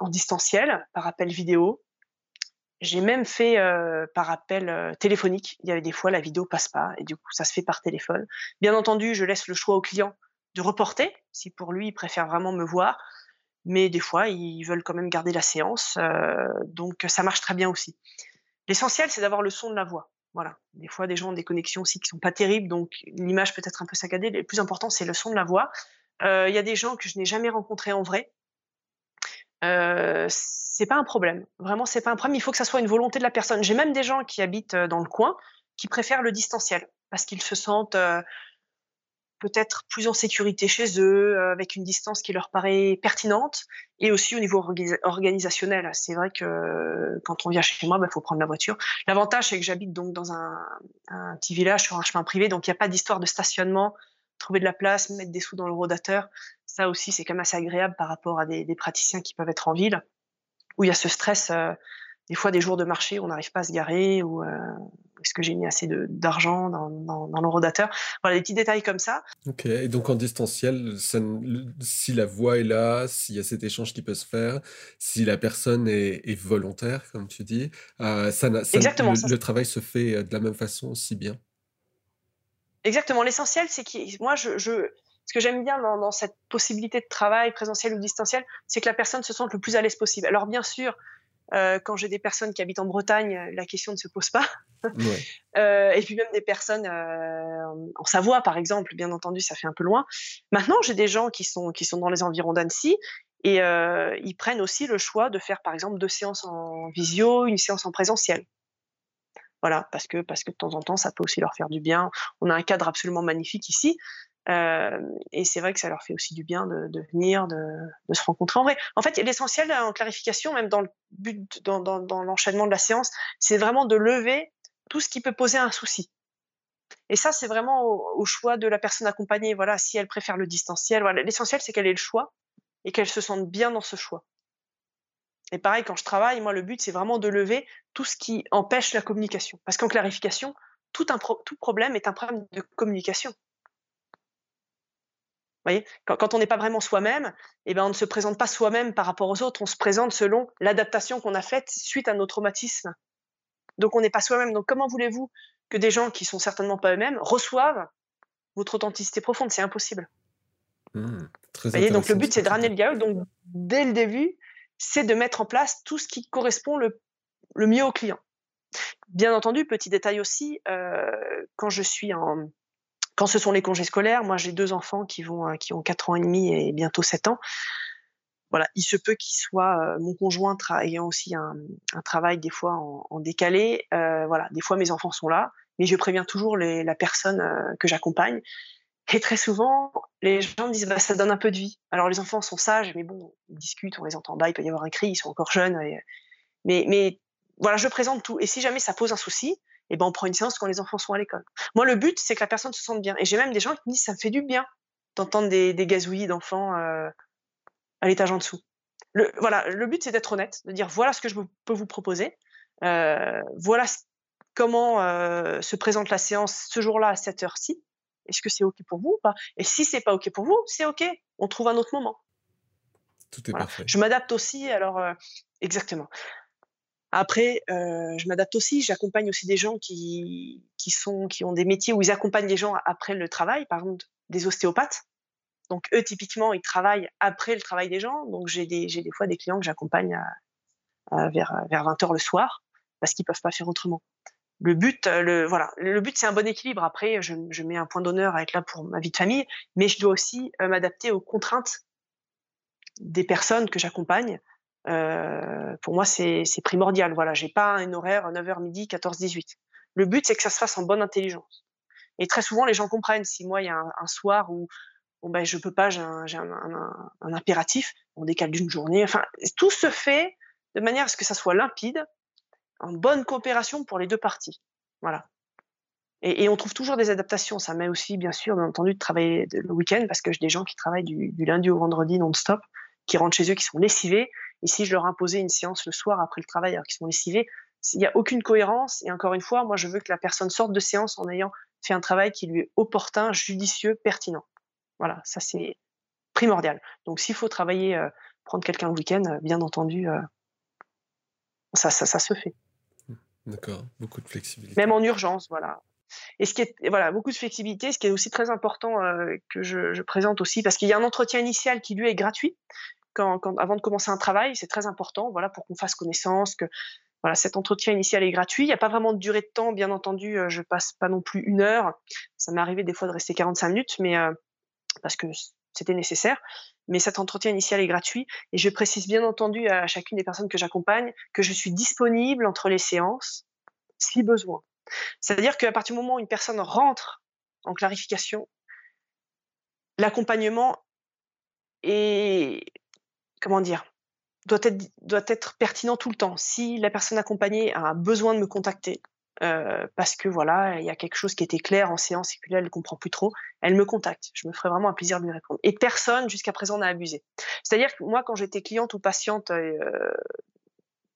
en distanciel par appel vidéo. J'ai même fait par appel téléphonique. Il y avait des fois la vidéo passe pas et du coup ça se fait par téléphone. Bien entendu, je laisse le choix au client de reporter si pour lui il préfère vraiment me voir, mais des fois ils veulent quand même garder la séance, donc ça marche très bien aussi. L'essentiel c'est d'avoir le son de la voix. Voilà. Des fois des gens ont des connexions aussi qui sont pas terribles, donc l'image peut être un peu saccadée. Le plus important c'est le son de la voix. Il y a des gens que je n'ai jamais rencontrés en vrai, euh, c'est pas un problème. Vraiment, c'est pas un problème. Il faut que ça soit une volonté de la personne. J'ai même des gens qui habitent dans le coin qui préfèrent le distanciel parce qu'ils se sentent peut-être plus en sécurité chez eux, avec une distance qui leur paraît pertinente, et aussi au niveau organisationnel. C'est vrai que quand on vient chez moi, il bah, faut prendre la voiture. L'avantage, c'est que j'habite donc dans un, petit village sur un chemin privé, donc il n'y a pas d'histoire de stationnement trouver de la place, mettre des sous dans le rodateur. Ça aussi, c'est quand même assez agréable par rapport à des, praticiens qui peuvent être en ville, où il y a ce stress, euh, des fois des jours de marché, où on n'arrive pas à se garer, ou euh, est-ce que j'ai mis assez d'argent dans, dans, le rodateur Voilà, des petits détails comme ça. Ok, et donc en distanciel, si la voix est là, s'il y a cet échange qui peut se faire, si la personne est, volontaire, comme tu dis, euh, ça, Exactement, le travail se fait de la même façon aussi bien. Exactement. L'essentiel, c'est que moi, je, ce que j'aime bien dans, cette possibilité de travail présentiel ou distanciel, c'est que la personne se sente le plus à l'aise possible. Alors, bien sûr, euh, quand j'ai des personnes qui habitent en Bretagne, la question ne se pose pas. Euh, et puis même des personnes euh, en Savoie, par exemple, bien entendu, ça fait un peu loin. Maintenant, j'ai des gens qui sont, qui sont dans les environs d'Annecy et ils prennent aussi le choix de faire, par exemple, deux séances en visio, une séance en présentiel. Voilà, parce que, parce que de temps en temps, ça peut aussi leur faire du bien. On a un cadre absolument magnifique ici. Euh, et c'est vrai que ça leur fait aussi du bien de, venir, de, se rencontrer en vrai. En fait, l'essentiel en clarification, même dans le but, dans, l'enchaînement de la séance, c'est vraiment de lever tout ce qui peut poser un souci. Et ça, c'est vraiment au, choix de la personne accompagnée. Voilà, si elle préfère le distanciel. L'essentiel, c'est qu'elle ait le choix et qu'elle se sente bien dans ce choix. Et pareil, quand je travaille, moi, le but, c'est vraiment de lever tout ce qui empêche la communication. Parce qu'en clarification, tout problème est un problème de communication. Voyez quand, on n'est pas vraiment soi-même, eh ben, on ne se présente pas soi-même par rapport aux autres, on se présente selon l'adaptation qu'on a faite suite à nos traumatismes. Donc on n'est pas soi-même. Donc comment voulez-vous que des gens qui sont certainement pas eux-mêmes reçoivent votre authenticité profonde? C'est impossible. Mmh, Vous voyez, donc le but c'est de ramener le dialogue. Donc dès le début, c'est de mettre en place tout ce qui correspond le, mieux au client. Bien entendu, petit détail aussi, quand je suis en quand ce sont les congés scolaires, moi j'ai deux enfants qui vont qui ont 4 ans et demi et bientôt 7 ans. Voilà, il se peut qu'il soit mon conjoint ayant aussi un, travail des fois en, décalé. voilà, des fois mes enfants sont là, mais je préviens toujours la personne que j'accompagne. Et très souvent, les gens me disent bah, ça donne un peu de vie. Alors les enfants sont sages, mais bon, ils discutent, on les entend bas, il peut y avoir un cri, ils sont encore jeunes. mais, mais voilà, je présente tout. Et si jamais ça pose un souci, eh ben on prend une séance quand les enfants sont à l'école. Moi, le but, c'est que la personne se sente bien. Et j'ai même des gens qui me disent ça me fait du bien d'entendre des, des gazouillis d'enfants euh, à l'étage en dessous. Le, voilà, le but, c'est d'être honnête, de dire voilà ce que je peux vous proposer, euh, voilà comment euh, se présente la séance ce jour-là à cette heure-ci. Est-ce que c'est OK pour vous ou pas? Et si c'est pas OK pour vous, c'est OK. On trouve un autre moment. Tout est parfait. Je m'adapte aussi, alors, exactement. Après, euh, je m'adapte aussi. J'accompagne aussi des gens qui, qui, sont, qui ont des métiers où ils accompagnent les gens après le travail, par exemple des ostéopathes. Donc, eux, typiquement, ils travaillent après le travail des gens. Donc, j'ai des, des fois des clients que j'accompagne vers, vers 20 h le soir parce qu'ils peuvent pas faire autrement. Le but, le, voilà, le but, c'est un bon équilibre. Après, je, je mets un point d'honneur à être là pour ma vie de famille, mais je dois aussi euh, m'adapter aux contraintes des personnes que j'accompagne euh, pour moi, c'est primordial. Voilà, j'ai pas un horaire 9h midi, 14 18. Le but, c'est que ça se fasse en bonne intelligence. Et très souvent, les gens comprennent. Si moi, il y a un, soir où bon ben je peux pas, j'ai un, impératif, on décale d'une journée. Enfin, tout se fait de manière à ce que ça soit limpide, en bonne coopération pour les deux parties. Voilà. Et, on trouve toujours des adaptations. Ça m'est aussi, bien sûr, bien entendu, de travailler le week-end parce que j'ai des gens qui travaillent du, du lundi au vendredi non-stop, qui rentrent chez eux, qui sont lessivés et si je leur imposais une séance le soir après le travail alors qu'ils sont lessivés, il n'y a aucune cohérence. Et encore une fois, moi, je veux que la personne sorte de séance en ayant fait un travail qui lui est opportun, judicieux, pertinent. Voilà, ça c'est primordial. Donc s'il faut travailler, euh, prendre quelqu'un le week-end, euh, bien entendu, euh, ça, ça, ça, se fait. Mmh, d'accord, beaucoup de flexibilité. Même en urgence, voilà. Et ce qui est, voilà, beaucoup de flexibilité, ce qui est aussi très important que je, je, présente aussi, parce qu'il y a un entretien initial qui lui est gratuit, avant de commencer un travail, c'est très important, voilà, pour qu'on fasse connaissance, que voilà, cet entretien initial est gratuit. Il n'y a pas vraiment de durée de temps, bien entendu. Euh, je passe pas non plus une heure. Ça m'est arrivé des fois de rester 45 minutes, mais euh, parce que c'était nécessaire. Mais cet entretien initial est gratuit et je précise bien entendu à chacune des personnes que j'accompagne que je suis disponible entre les séances si besoin. C'est-à-dire qu'à partir du moment où une personne rentre en clarification, l'accompagnement est comment dire, doit être, pertinent tout le temps. Si la personne accompagnée a besoin de me contacter, euh, parce que voilà, il y a quelque chose qui était clair en séance et que là, elle ne comprend plus trop, elle me contacte. Je me ferai vraiment un plaisir de lui répondre. Et personne jusqu'à présent n'a abusé. C'est-à-dire que moi, quand j'étais cliente ou patiente, euh,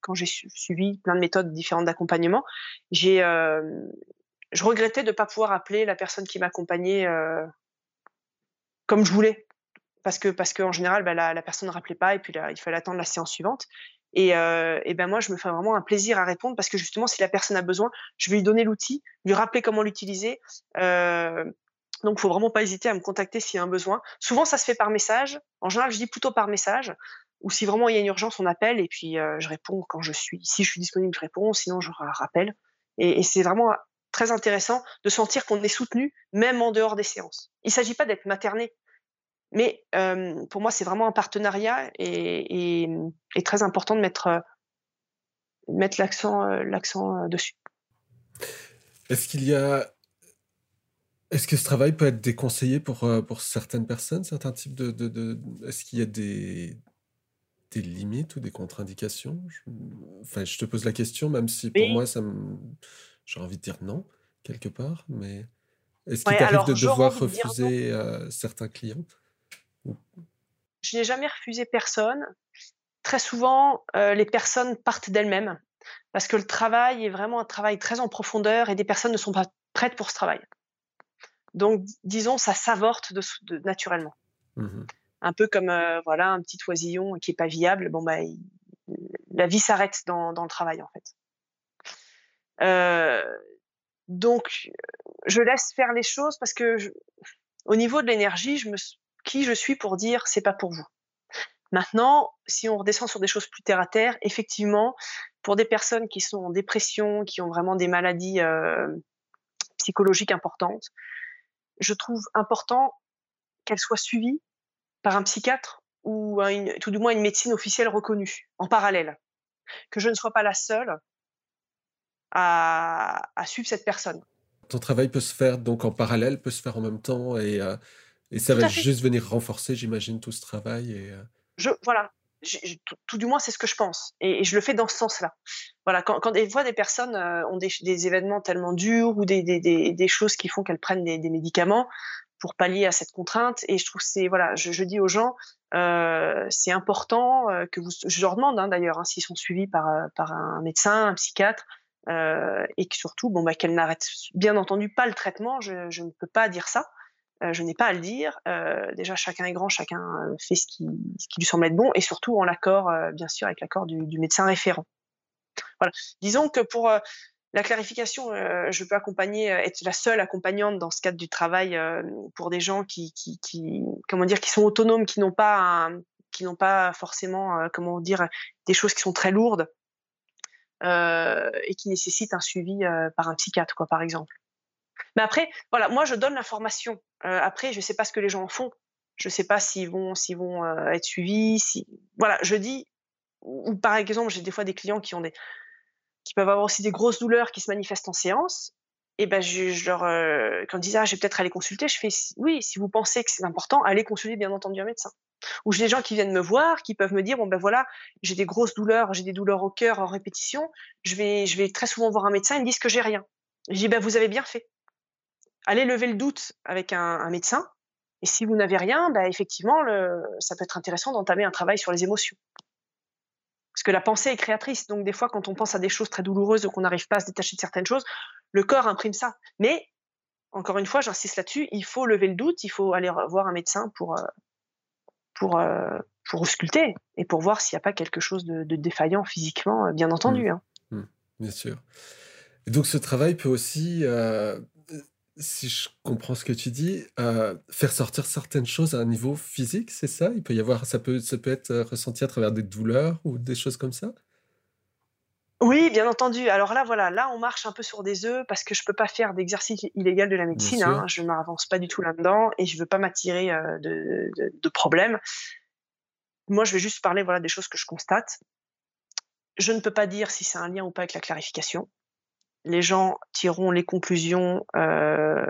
quand j'ai suivi plein de méthodes différentes d'accompagnement, euh, je regrettais de ne pas pouvoir appeler la personne qui m'accompagnait comme je voulais parce que parce qu'en général, bah, la, personne ne rappelait pas et puis il fallait attendre la séance suivante. Et, euh, et, ben moi, je me fais vraiment un plaisir à répondre parce que justement, si la personne a besoin, je vais lui donner l'outil, lui rappeler comment l'utiliser. Euh, donc, faut vraiment pas hésiter à me contacter s'il y a un besoin. Souvent, ça se fait par message. En général, je dis plutôt par message. Ou si vraiment il y a une urgence, on appelle et puis euh, je réponds quand je suis. Si je suis disponible, je réponds. Sinon, je rappelle. Et, c'est vraiment très intéressant de sentir qu'on est soutenu, même en dehors des séances. Il s'agit pas d'être materné. Mais pour moi, c'est vraiment un partenariat et, et, très important de mettre, mettre l'accent, l'accent dessus. Est-ce qu'il y a. Est-ce que ce travail peut être déconseillé pour, pour certaines personnes, certains types de. de, de... Est-ce qu'il y a des, des limites ou des contre-indications? Enfin, je te pose la question, même si pour moi, ça me... j'ai envie de dire non, quelque part, mais est-ce qu'il t'arrive de devoir refuser certains clients? Je n'ai jamais refusé personne. Très souvent, euh, les personnes partent d'elles-mêmes parce que le travail est vraiment un travail très en profondeur et des personnes ne sont pas prêtes pour ce travail. Donc, disons, ça s'avorte de, naturellement. Mmh un peu comme euh, voilà un petit oisillon qui est pas viable. Bon bah, la vie s'arrête dans, le travail en fait. Euh, donc, je laisse faire les choses parce que au niveau de l'énergie, je me, qui je suis pour dire c'est pas pour vous. Maintenant, si on redescend sur des choses plus terre à terre, effectivement, pour des personnes qui sont en dépression, qui ont vraiment des maladies psychologiques importantes, je trouve important qu'elles soient suivies par un psychiatre ou tout du moins une médecine officielle reconnue en parallèle. Que je ne sois pas la seule à, suivre cette personne. Ton travail peut se faire donc en parallèle, peut se faire en même temps et, et ça va juste venir renforcer, j'imagine, tout ce travail. Et, je, voilà, tout, du moins, c'est ce que je pense. Et, je le fais dans ce sens-là. Voilà, quand, quand des fois des personnes euh, ont des, des, événements tellement durs ou des, des, des choses qui font qu'elles prennent des, médicaments pour pallier à cette contrainte, et je trouve c'est voilà, je, je, dis aux gens, euh, c'est important euh, que vous, je leur demande hein, d'ailleurs hein, s'ils sont suivis par par un médecin, un psychiatre, et que surtout, bon bah qu'elles n'arrêtent bien entendu pas le traitement. Je ne peux pas dire ça. Euh, je n'ai pas à le dire. Euh, déjà, chacun est grand, chacun euh, fait ce qui, ce qui lui semble être bon, et surtout en l'accord, bien sûr, avec l'accord du, médecin référent. Voilà. Disons que pour la clarification, je peux accompagner, être la seule accompagnante dans ce cadre du travail pour des gens qui, comment dire, qui sont autonomes, qui n'ont pas, qui n'ont pas forcément, comment dire, des choses qui sont très lourdes et qui nécessitent un suivi par un psychiatre, quoi, par exemple. Mais après, voilà, moi je donne l'information. Euh, après, je ne sais pas ce que les gens en font. Je ne sais pas s'ils vont, s'ils vont euh, être suivis. Si... Voilà, je dis, ou, par exemple, j'ai des fois des clients qui ont des, qui peuvent avoir aussi des grosses douleurs qui se manifestent en séance. Et ben, je, leur, euh, quand ils disent, ah, je vais peut-être aller consulter, je fais, oui, si vous pensez que c'est important, allez consulter bien entendu un médecin. Ou j'ai des gens qui viennent me voir, qui peuvent me dire, bon ben voilà, j'ai des grosses douleurs, j'ai des douleurs au cœur en répétition, je vais, je vais très souvent voir un médecin, ils me disent que j'ai rien. Je dis, ben vous avez bien fait allez lever le doute avec un, médecin. Et si vous n'avez rien, bah, effectivement, le, ça peut être intéressant d'entamer un travail sur les émotions. Parce que la pensée est créatrice. Donc, des fois, quand on pense à des choses très douloureuses ou qu'on n'arrive pas à se détacher de certaines choses, le corps imprime ça. Mais, encore une fois, j'insiste là-dessus, il faut lever le doute, il faut aller voir un médecin pour, euh, pour, euh, pour ausculter et pour voir s'il n'y a pas quelque chose de, défaillant physiquement, euh, bien entendu. Mmh. Hein. Mmh. Bien sûr. Et donc, ce travail peut aussi si je comprends ce que tu dis, euh, faire sortir certaines choses à un niveau physique, c'est ça? Il peut y avoir ça peut ça peut être, euh, ressenti à travers des douleurs ou des choses comme ça? Oui, bien entendu. Alors là, voilà, là, on marche un peu sur des œufs parce que je peux pas faire d'exercice illégal de la médecine, hein. Je m'avance pas du tout là-dedans et je veux pas m'attirer, euh, de de problèmes. Moi, je vais juste parler, voilà, des choses que je constate. Je ne peux pas dire si c'est un lien ou pas avec la clarification les gens tireront les conclusions euh,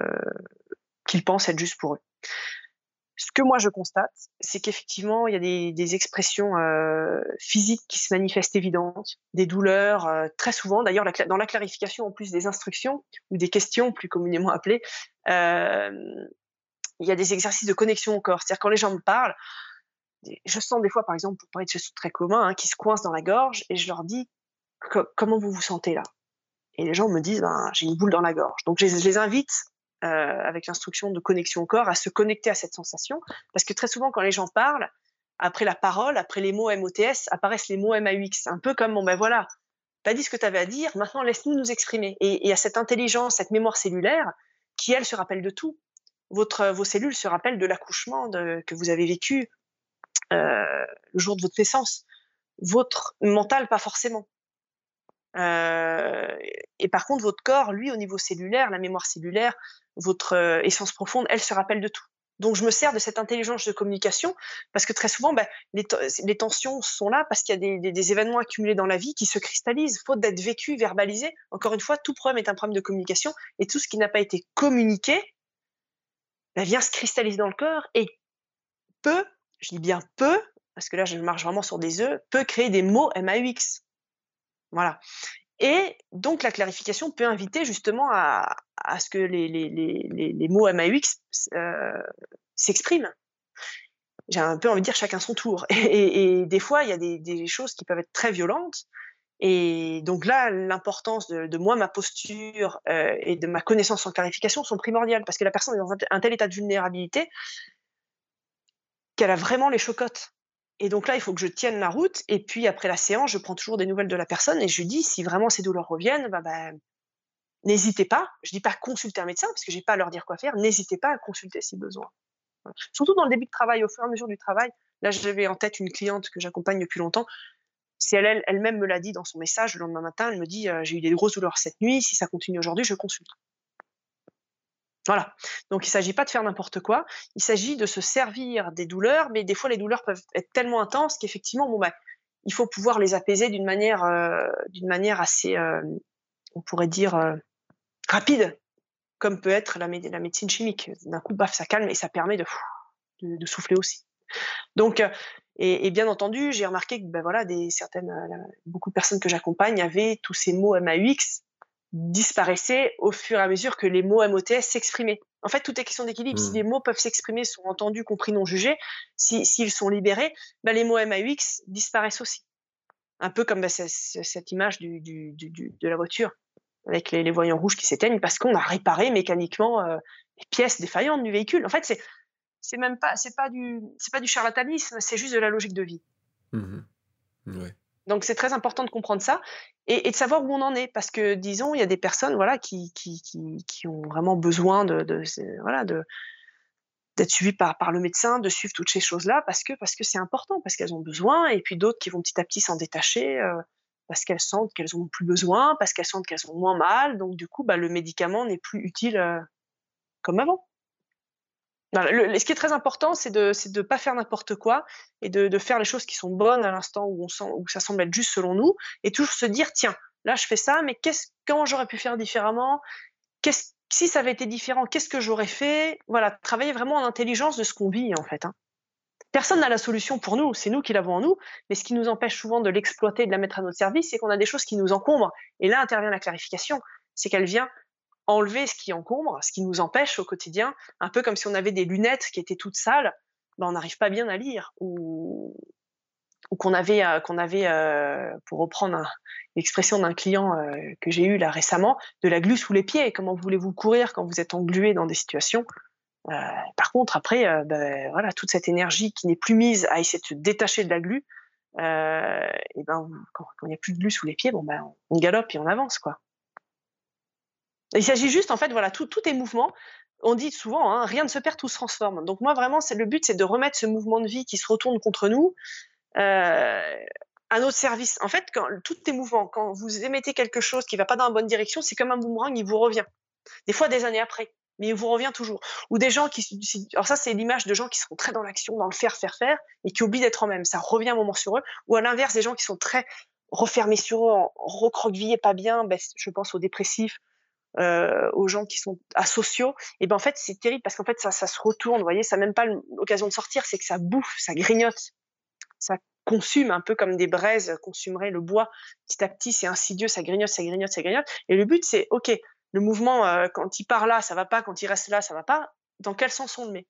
qu'ils pensent être justes pour eux. Ce que moi je constate, c'est qu'effectivement, il y a des, expressions euh, physiques qui se manifestent évidentes, des douleurs, euh, très souvent. D'ailleurs, dans la clarification, en plus des instructions ou des questions plus communément appelées, il y a des exercices de connexion au corps. C'est-à-dire quand les gens me parlent, je sens des fois, par exemple, pour parler de choses très communs, hein, qui se coincent dans la gorge, et je leur dis comment vous vous sentez là? Et les gens me disent, ben, j'ai une boule dans la gorge. Donc je les, invite, euh, avec l'instruction de connexion au corps, à se connecter à cette sensation. Parce que très souvent, quand les gens parlent, après la parole, après les mots MOTS, apparaissent les mots MAUX. Un peu comme, bon ben voilà, t'as dit ce que tu avais à dire, maintenant laisse-nous nous exprimer. Et il y a cette intelligence, cette mémoire cellulaire, qui, elle, se rappelle de tout. Votre, vos cellules se rappellent de l'accouchement que vous avez vécu euh, le jour de votre naissance. Votre mental, pas forcément. Euh, et par contre, votre corps, lui, au niveau cellulaire, la mémoire cellulaire, votre euh, essence profonde, elle se rappelle de tout. Donc, je me sers de cette intelligence de communication parce que très souvent, bah, les, tensions sont là parce qu'il y a des, événements accumulés dans la vie qui se cristallisent, faute d'être vécu, verbalisé. Encore une fois, tout problème est un problème de communication et tout ce qui n'a pas été communiqué bah, vient se cristalliser dans le corps et peut, je dis bien peut, parce que là, je marche vraiment sur des œufs, peut créer des mots MAUX. Voilà. Et donc la clarification peut inviter justement à, ce que les, mots MAUX euh, s'expriment. J'ai un peu envie de dire chacun son tour. Et, des fois, il y a des, choses qui peuvent être très violentes. Et donc là, l'importance de, de, moi, ma posture euh, et de ma connaissance en clarification sont primordiales parce que la personne est dans un tel état de vulnérabilité qu'elle a vraiment les chocottes. Et donc là, il faut que je tienne la route. Et puis après la séance, je prends toujours des nouvelles de la personne et je lui dis si vraiment ces douleurs reviennent, bah, bah, n'hésitez pas. Je dis pas consulter un médecin parce que j'ai pas à leur dire quoi faire. N'hésitez pas à consulter si besoin. Surtout dans le début de travail, au fur et à mesure du travail. Là, j'avais en tête une cliente que j'accompagne depuis longtemps. Si elle, elle-même me l'a dit dans son message le lendemain matin, elle me dit j'ai eu des grosses douleurs cette nuit, si ça continue aujourd'hui, je consulte. Voilà. Donc il ne s'agit pas de faire n'importe quoi. Il s'agit de se servir des douleurs, mais des fois les douleurs peuvent être tellement intenses qu'effectivement, bon bah, il faut pouvoir les apaiser d'une manière, d'une manière assez, on pourrait dire rapide, comme peut être la, médecine chimique. D'un coup, baf, ça calme et ça permet de, souffler aussi. Donc, et, bien entendu, j'ai remarqué que ben voilà, des, certaines, beaucoup de personnes que j'accompagne avaient tous ces mots MAUX disparaissaient au fur et à mesure que les mots MOTS s'exprimaient. En fait, tout est question d'équilibre. Si mmh. les mots peuvent s'exprimer, sont entendus, compris, non jugés, s'ils si, sont libérés, ben les mots MAUX disparaissent aussi. Un peu comme ben, cette image du, du, du, de la voiture avec les, voyants rouges qui s'éteignent parce qu'on a réparé mécaniquement euh, les pièces défaillantes du véhicule. En fait, c'est c'est même pas c'est pas du c'est pas du charlatanisme, c'est juste de la logique de vie. Mmh Donc c'est très important de comprendre ça et, de savoir où on en est parce que disons il y a des personnes voilà qui qui, qui, ont vraiment besoin de, de voilà de d'être suivies par, par le médecin, de suivre toutes ces choses-là parce que parce que c'est important, parce qu'elles ont besoin, et puis d'autres qui vont petit à petit s'en détacher. Euh, parce qu'elles sentent qu'elles ont plus besoin, parce qu'elles sentent qu'elles ont moins mal. Donc du coup, bah, le médicament n'est plus utile euh, comme avant. Ce qui est très important, c'est de ne pas faire n'importe quoi et de, faire les choses qui sont bonnes à l'instant où, ça semble être juste selon nous, et toujours se dire, tiens, là je fais ça, mais comment j'aurais pu faire différemment? Si ça avait été différent, qu'est-ce que j'aurais fait? Voilà, travailler vraiment en intelligence de ce qu'on vit en fait. Hein. Personne n'a la solution pour nous, c'est nous qui l'avons en nous, mais ce qui nous empêche souvent de l'exploiter, de la mettre à notre service, c'est qu'on a des choses qui nous encombrent. Et là intervient la clarification, c'est qu'elle vient enlever ce qui encombre, ce qui nous empêche au quotidien, un peu comme si on avait des lunettes qui étaient toutes sales, ben on n'arrive pas bien à lire, ou, qu'on avait, euh, qu'on avait euh, pour reprendre l'expression d'un client euh, que j'ai eu là récemment, de la glu sous les pieds. Comment voulez-vous courir quand vous êtes englué dans des situations par contre, après, ben, voilà, toute cette énergie qui n'est plus mise à essayer de se détacher de la glu, et ben, quand il n'y a plus de glu sous les pieds, bon, ben, on galope et on avance. quoi. Il s'agit juste, en fait, voilà, tout, tout est mouvement. On dit souvent, hein, rien ne se perd, tout se transforme. Donc moi, vraiment, le but, c'est de remettre ce mouvement de vie qui se retourne contre nous à notre service. En fait, quand tout est mouvement, quand vous émettez quelque chose qui ne va pas dans la bonne direction, c'est comme un boomerang, il vous revient. Des fois, des années après mais il vous revient toujours. Ou des gens qui, alors ça c'est l'image de gens qui sont très dans l'action, dans le faire, faire, faire, et qui oublient d'être eux-mêmes. Ça revient un moment sur eux. Ou à l'inverse, des gens qui sont très refermés sur eux, recroquevillés, pas bien. Ben, je pense aux dépressifs, euh, aux gens qui sont asociaux. Et ben en fait c'est terrible parce qu'en fait ça, se retourne. Vous voyez, ça n'a même pas l'occasion de sortir, c'est que ça bouffe, ça grignote, ça consume un peu comme des braises consumeraient le bois. Petit à petit, c'est insidieux, ça grignote, ça grignote, ça grignote. Et le but c'est, ok, le mouvement, euh, quand il part là, ça va pas, quand il reste là, ça va pas, dans quel sens on le met?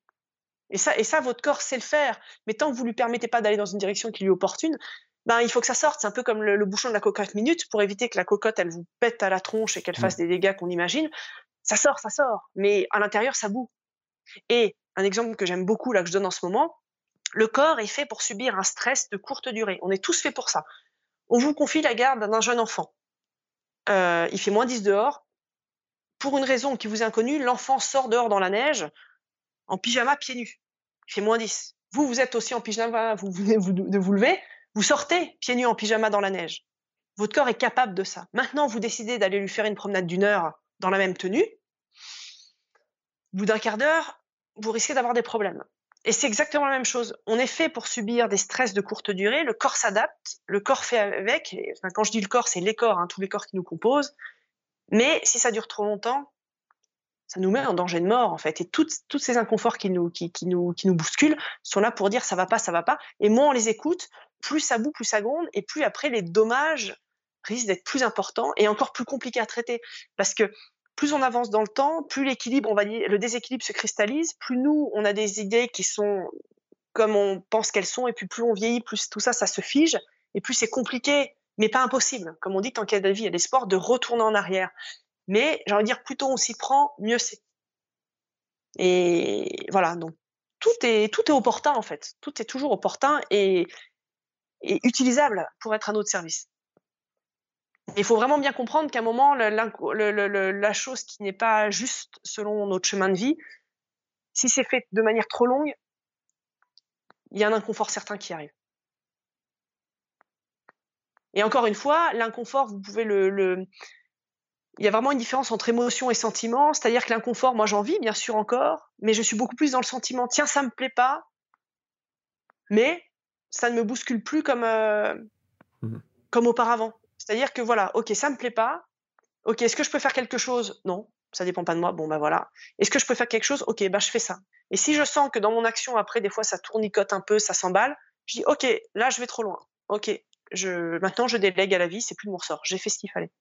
Et ça, et ça, votre corps sait le faire. Mais tant que vous lui permettez pas d'aller dans une direction qui lui opportune, ben, il faut que ça sorte. C'est un peu comme le, bouchon de la cocotte minute pour éviter que la cocotte, elle vous pète à la tronche et qu'elle fasse mmh. des dégâts qu'on imagine. Ça sort, ça sort. Mais à l'intérieur, ça boue. Et un exemple que j'aime beaucoup, là, que je donne en ce moment, le corps est fait pour subir un stress de courte durée. On est tous faits pour ça. On vous confie la garde d'un jeune enfant. Euh, il fait moins 10 dehors, pour une raison qui vous est inconnue, l'enfant sort dehors dans la neige en pyjama pieds nus. Il fait moins 10. Vous, vous êtes aussi en pyjama, vous venez de vous lever, vous sortez pieds nus en pyjama dans la neige. Votre corps est capable de ça. Maintenant, vous décidez d'aller lui faire une promenade d'une heure dans la même tenue. Au bout d'un quart d'heure, vous risquez d'avoir des problèmes. Et c'est exactement la même chose. On est fait pour subir des stress de courte durée. Le corps s'adapte, le corps fait avec. quand je dis le corps, c'est les corps, hein, tous les corps qui nous composent. Mais si ça dure trop longtemps, ça nous met en danger de mort en fait. Et toutes, ces inconforts qui nous bousculent sont là pour dire ça va pas, ça va pas. Et moins on les écoute, plus ça boue, plus ça gronde, et plus après les dommages risquent d'être plus importants et encore plus compliqués à traiter. Parce que plus on avance dans le temps, plus l'équilibre, on va dire, le déséquilibre se cristallise, plus nous, on a des idées qui sont comme on pense qu'elles sont, et puis plus on vieillit, plus tout ça, ça se fige, et plus c'est compliqué mais pas impossible. Comme on dit, de la vie, il y a l'espoir de retourner en arrière. Mais j'ai envie de dire, plus tôt on s'y prend, mieux c'est. Et voilà, donc tout est, tout est opportun en fait. Tout est toujours opportun et, utilisable pour être à notre service. Il faut vraiment bien comprendre qu'à un moment, la chose qui n'est pas juste selon notre chemin de vie, si c'est fait de manière trop longue, il y a un inconfort certain qui arrive. Et encore une fois, l'inconfort, vous pouvez le, le, il y a vraiment une différence entre émotion et sentiment. C'est-à-dire que l'inconfort, moi j'en vis bien sûr encore, mais je suis beaucoup plus dans le sentiment. Tiens, ça me plaît pas, mais ça ne me bouscule plus comme, euh, mmh comme auparavant. C'est-à-dire que voilà, ok, ça me plaît pas. Ok, est-ce que je peux faire quelque chose? Non, ça dépend pas de moi. Bon ben voilà. Est-ce que je peux faire quelque chose? Ok, ben je fais ça. Et si je sens que dans mon action après, des fois ça tournicote un peu, ça s'emballe, je dis ok, là je vais trop loin. Ok, je maintenant je délègue à la vie, c'est plus de mon ressort. J'ai fait ce qu'il fallait.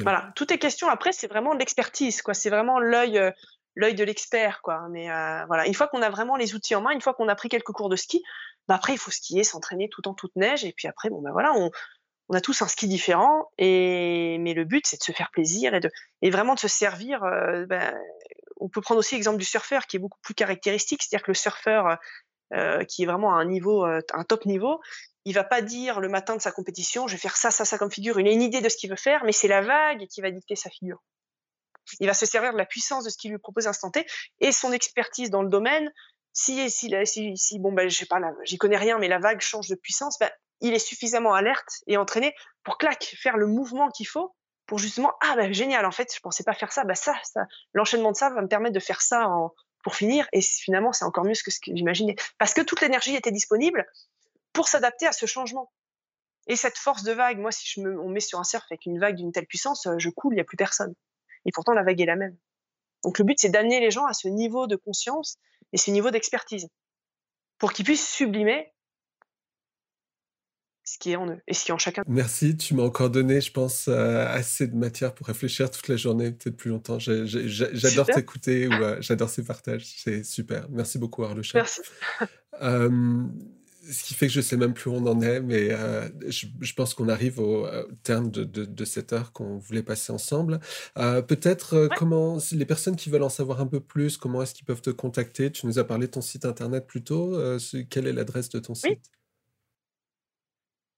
Voilà, tout est question après, c'est vraiment de l'expertise, quoi. C'est vraiment l'œil, euh, l'œil de l'expert, quoi. Mais euh, voilà, une fois qu'on a vraiment les outils en main, une fois qu'on a pris quelques cours de ski, bah après il faut skier, s'entraîner tout en toute neige, et puis après bon ben voilà, on, a tous un ski différent, mais le but c'est de se faire plaisir et vraiment de se servir. Euh, ben, on peut prendre aussi l'exemple du surfeur qui est beaucoup plus caractéristique, c'est-à-dire que le surfeur qui est vraiment à un niveau, un top niveau, il va pas dire le matin de sa compétition, je vais faire ça, ça, ça comme figure. Il a une idée de ce qu'il veut faire, mais c'est la vague qui va dicter sa figure. Il va se servir de la puissance de ce qu'il lui propose instant T et son expertise dans le domaine. Si, si, si, si bon, ben, je sais pas, j'y connais rien, mais la vague change de puissance, ben, il est suffisamment alerte et entraîné pour clac, faire le mouvement qu'il faut pour justement, ah ben génial, en fait, je pensais pas faire ça, ben ça, ça l'enchaînement de ça va me permettre de faire ça en, pour finir, et finalement, c'est encore mieux que ce que j'imaginais. Parce que toute l'énergie était disponible, pour s'adapter à ce changement. Et cette force de vague, moi, si je me, on met sur un surf avec une vague d'une telle puissance, euh, je coule, il n'y a plus personne. Et pourtant, la vague est la même. Donc le but, c'est d'amener les gens à ce niveau de conscience et ce niveau d'expertise pour qu'ils puissent sublimer ce qui est en eux et ce qui est en chacun. Merci, tu m'as encore donné, je pense, euh, assez de matière pour réfléchir toute la journée, peut-être plus longtemps. J'adore t'écouter ou euh, j'adore ces partages, c'est super. Merci beaucoup, Arlucha. Merci ce qui fait que je sais même plus où on en est, mais euh, je, pense qu'on arrive au, euh, terme de, cette heure qu'on voulait passer ensemble. Euh, peut-être comment les personnes qui veulent en savoir un peu plus, comment est-ce qu'ils peuvent te contacter? Tu nous as parlé de ton site internet plus tôt. quelle est l'adresse de ton site?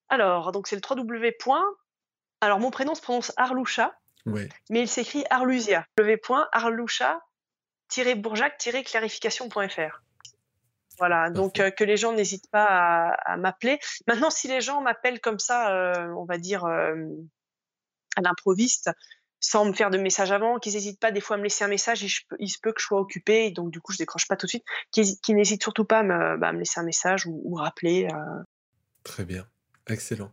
Alors, donc c'est le www. Alors mon prénom se prononce Arloucha, mais il s'écrit Arlusia. www.arloucha-bourjac-clarification.fr. Voilà, donc que les gens n'hésitent pas à, m'appeler. Maintenant, si les gens m'appellent comme ça, on va dire à l'improviste, sans me faire de message avant, qu'ils n'hésitent pas des fois à me laisser un message, il se peut que je sois occupée, donc du coup je décroche pas tout de suite, qu'ils n'hésitent surtout pas à me, bah, laisser un message ou, ou rappeler. Très bien, excellent.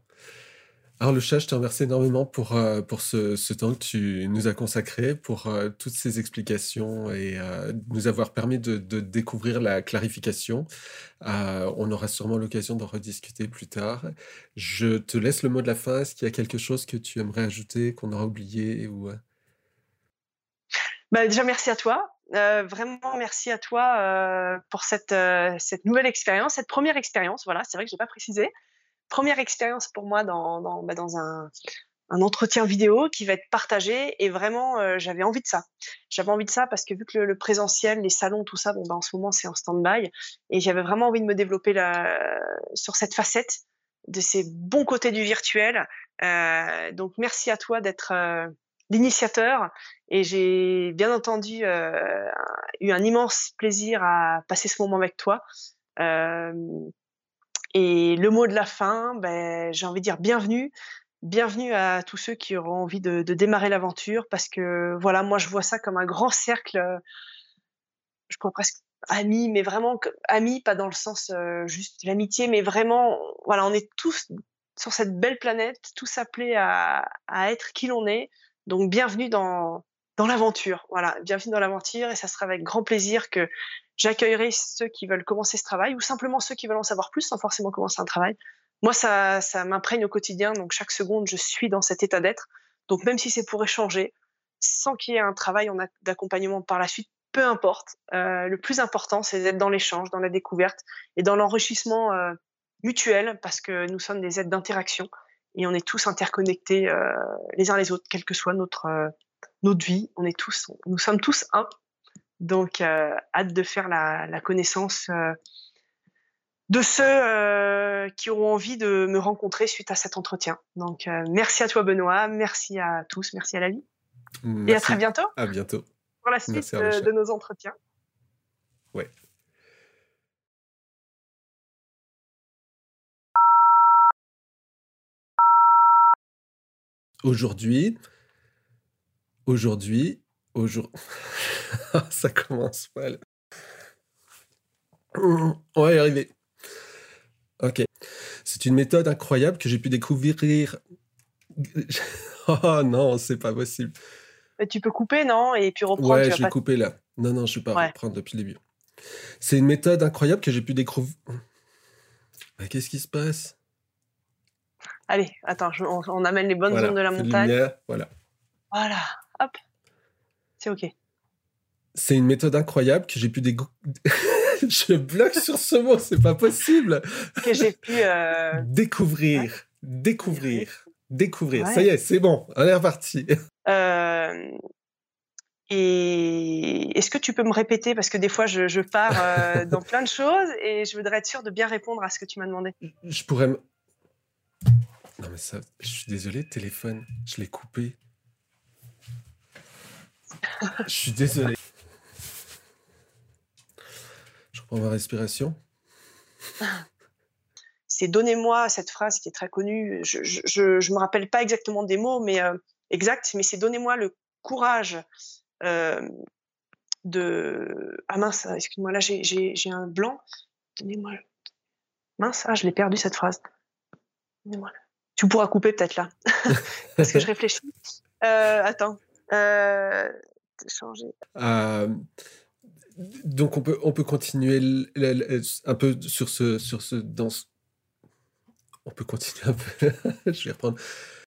Alors, chat, je te remercie énormément pour, euh, pour ce, ce, temps que tu nous as consacré, pour euh, toutes ces explications et euh, nous avoir permis de, de, découvrir la clarification. on aura sûrement l'occasion d'en rediscuter plus tard. Je te laisse le mot de la fin. Est-ce qu'il y a quelque chose que tu aimerais ajouter, qu'on aura oublié ou... Bah, déjà, merci à toi. vraiment, merci à toi pour cette, cette nouvelle expérience, cette première expérience. Voilà, c'est vrai que je n'ai pas précisé première expérience pour moi dans, bah, dans un, un, entretien vidéo qui va être partagé et vraiment euh, j'avais envie de ça. J'avais envie de ça parce que vu que le, présentiel, les salons, tout ça, bon bah, en ce moment c'est en stand-by et j'avais vraiment envie de me développer la, sur cette facette de ces bons côtés du virtuel. Euh, donc merci à toi d'être euh, l'initiateur et j'ai bien entendu eu un immense plaisir à passer ce moment avec toi. Euh, et le mot de la fin, ben, j'ai envie de dire bienvenue. Bienvenue à tous ceux qui auront envie de, démarrer l'aventure parce que voilà, moi je vois ça comme un grand cercle, je crois presque amis, mais vraiment amis, pas dans le sens juste l'amitié, mais vraiment, voilà, on est tous sur cette belle planète, tous appelés à, à être qui l'on est. Donc bienvenue dans, dans l'aventure. Voilà, bienvenue dans l'aventure et ça sera avec grand plaisir que J'accueillerai ceux qui veulent commencer ce travail ou simplement ceux qui veulent en savoir plus sans forcément commencer un travail. Moi, ça, ça m'imprègne au quotidien, donc chaque seconde, je suis dans cet état d'être. Donc même si c'est pour échanger, sans qu'il y ait un travail d'accompagnement par la suite, peu importe. Euh, le plus important, c'est d'être dans l'échange, dans la découverte et dans l'enrichissement euh, mutuel, parce que nous sommes des êtres d'interaction et on est tous interconnectés euh, les uns les autres, quelle que soit notre notre vie. On est tous, nous sommes tous un donc, euh, hâte de faire la, connaissance euh, de ceux euh, qui auront envie de me rencontrer suite à cet entretien. Donc, merci à toi, Benoît. Merci à tous. Merci à la vie. Et à très bientôt. À bientôt. Pour la suite de nos entretiens. Ouais. Aujourd'hui, aujourd'hui, aujour ça commence mal. On va y arriver. OK. C'est une méthode incroyable que j'ai pu découvrir oh non, c'est pas possible. tu peux couper, non? Et puis reprendre, Ouais, je vais pas couper là. Non, non, je vais pas ouais. reprendre depuis le début. C'est une méthode incroyable que j'ai pu découvrir qu'est-ce qui se passe? Allez, attends, je on on amène les bonnes ondes Voilà, de la montagne. lumière, voilà. Voilà, hop, c'est OK. C'est une méthode incroyable que j'ai pu dégou je bloque sur ce mot, c'est pas possible! Que j'ai pu, ouais, Découvrir, découvrir. découvrir, découvrir. Ça y est, c'est bon, on est reparti. Hem et est-ce que tu peux me répéter? Parce que des fois je je pars, heu, dans plein de choses et je voudrais être sûre de bien répondre à ce que tu m'as demandé. je pourrais me non mais ça je suis désolé, téléphone, je l'ai coupé. Je suis désolé. Je reprends ma respiration. C'est: «Donnez-moi» cette phrase qui est très connue, je je je je me rappelle pas exactement des mots, mais heu, exact, mais c'est: «Donnez-moi le courage, hem, de» ah mince, excuse-moi, là j'ai j'ai j'ai un blanc. «Donnez-moi le» mince, ah je l'ai perdue cette phrase. «Donnez-moi le» tu pourras couper peut-être là, parce que je réfléchis. Heu, attends, changer. Hem, d donc on peut on peut continuer un peu sur ce sur ce dans on peut continuer un peu, je vais reprendre.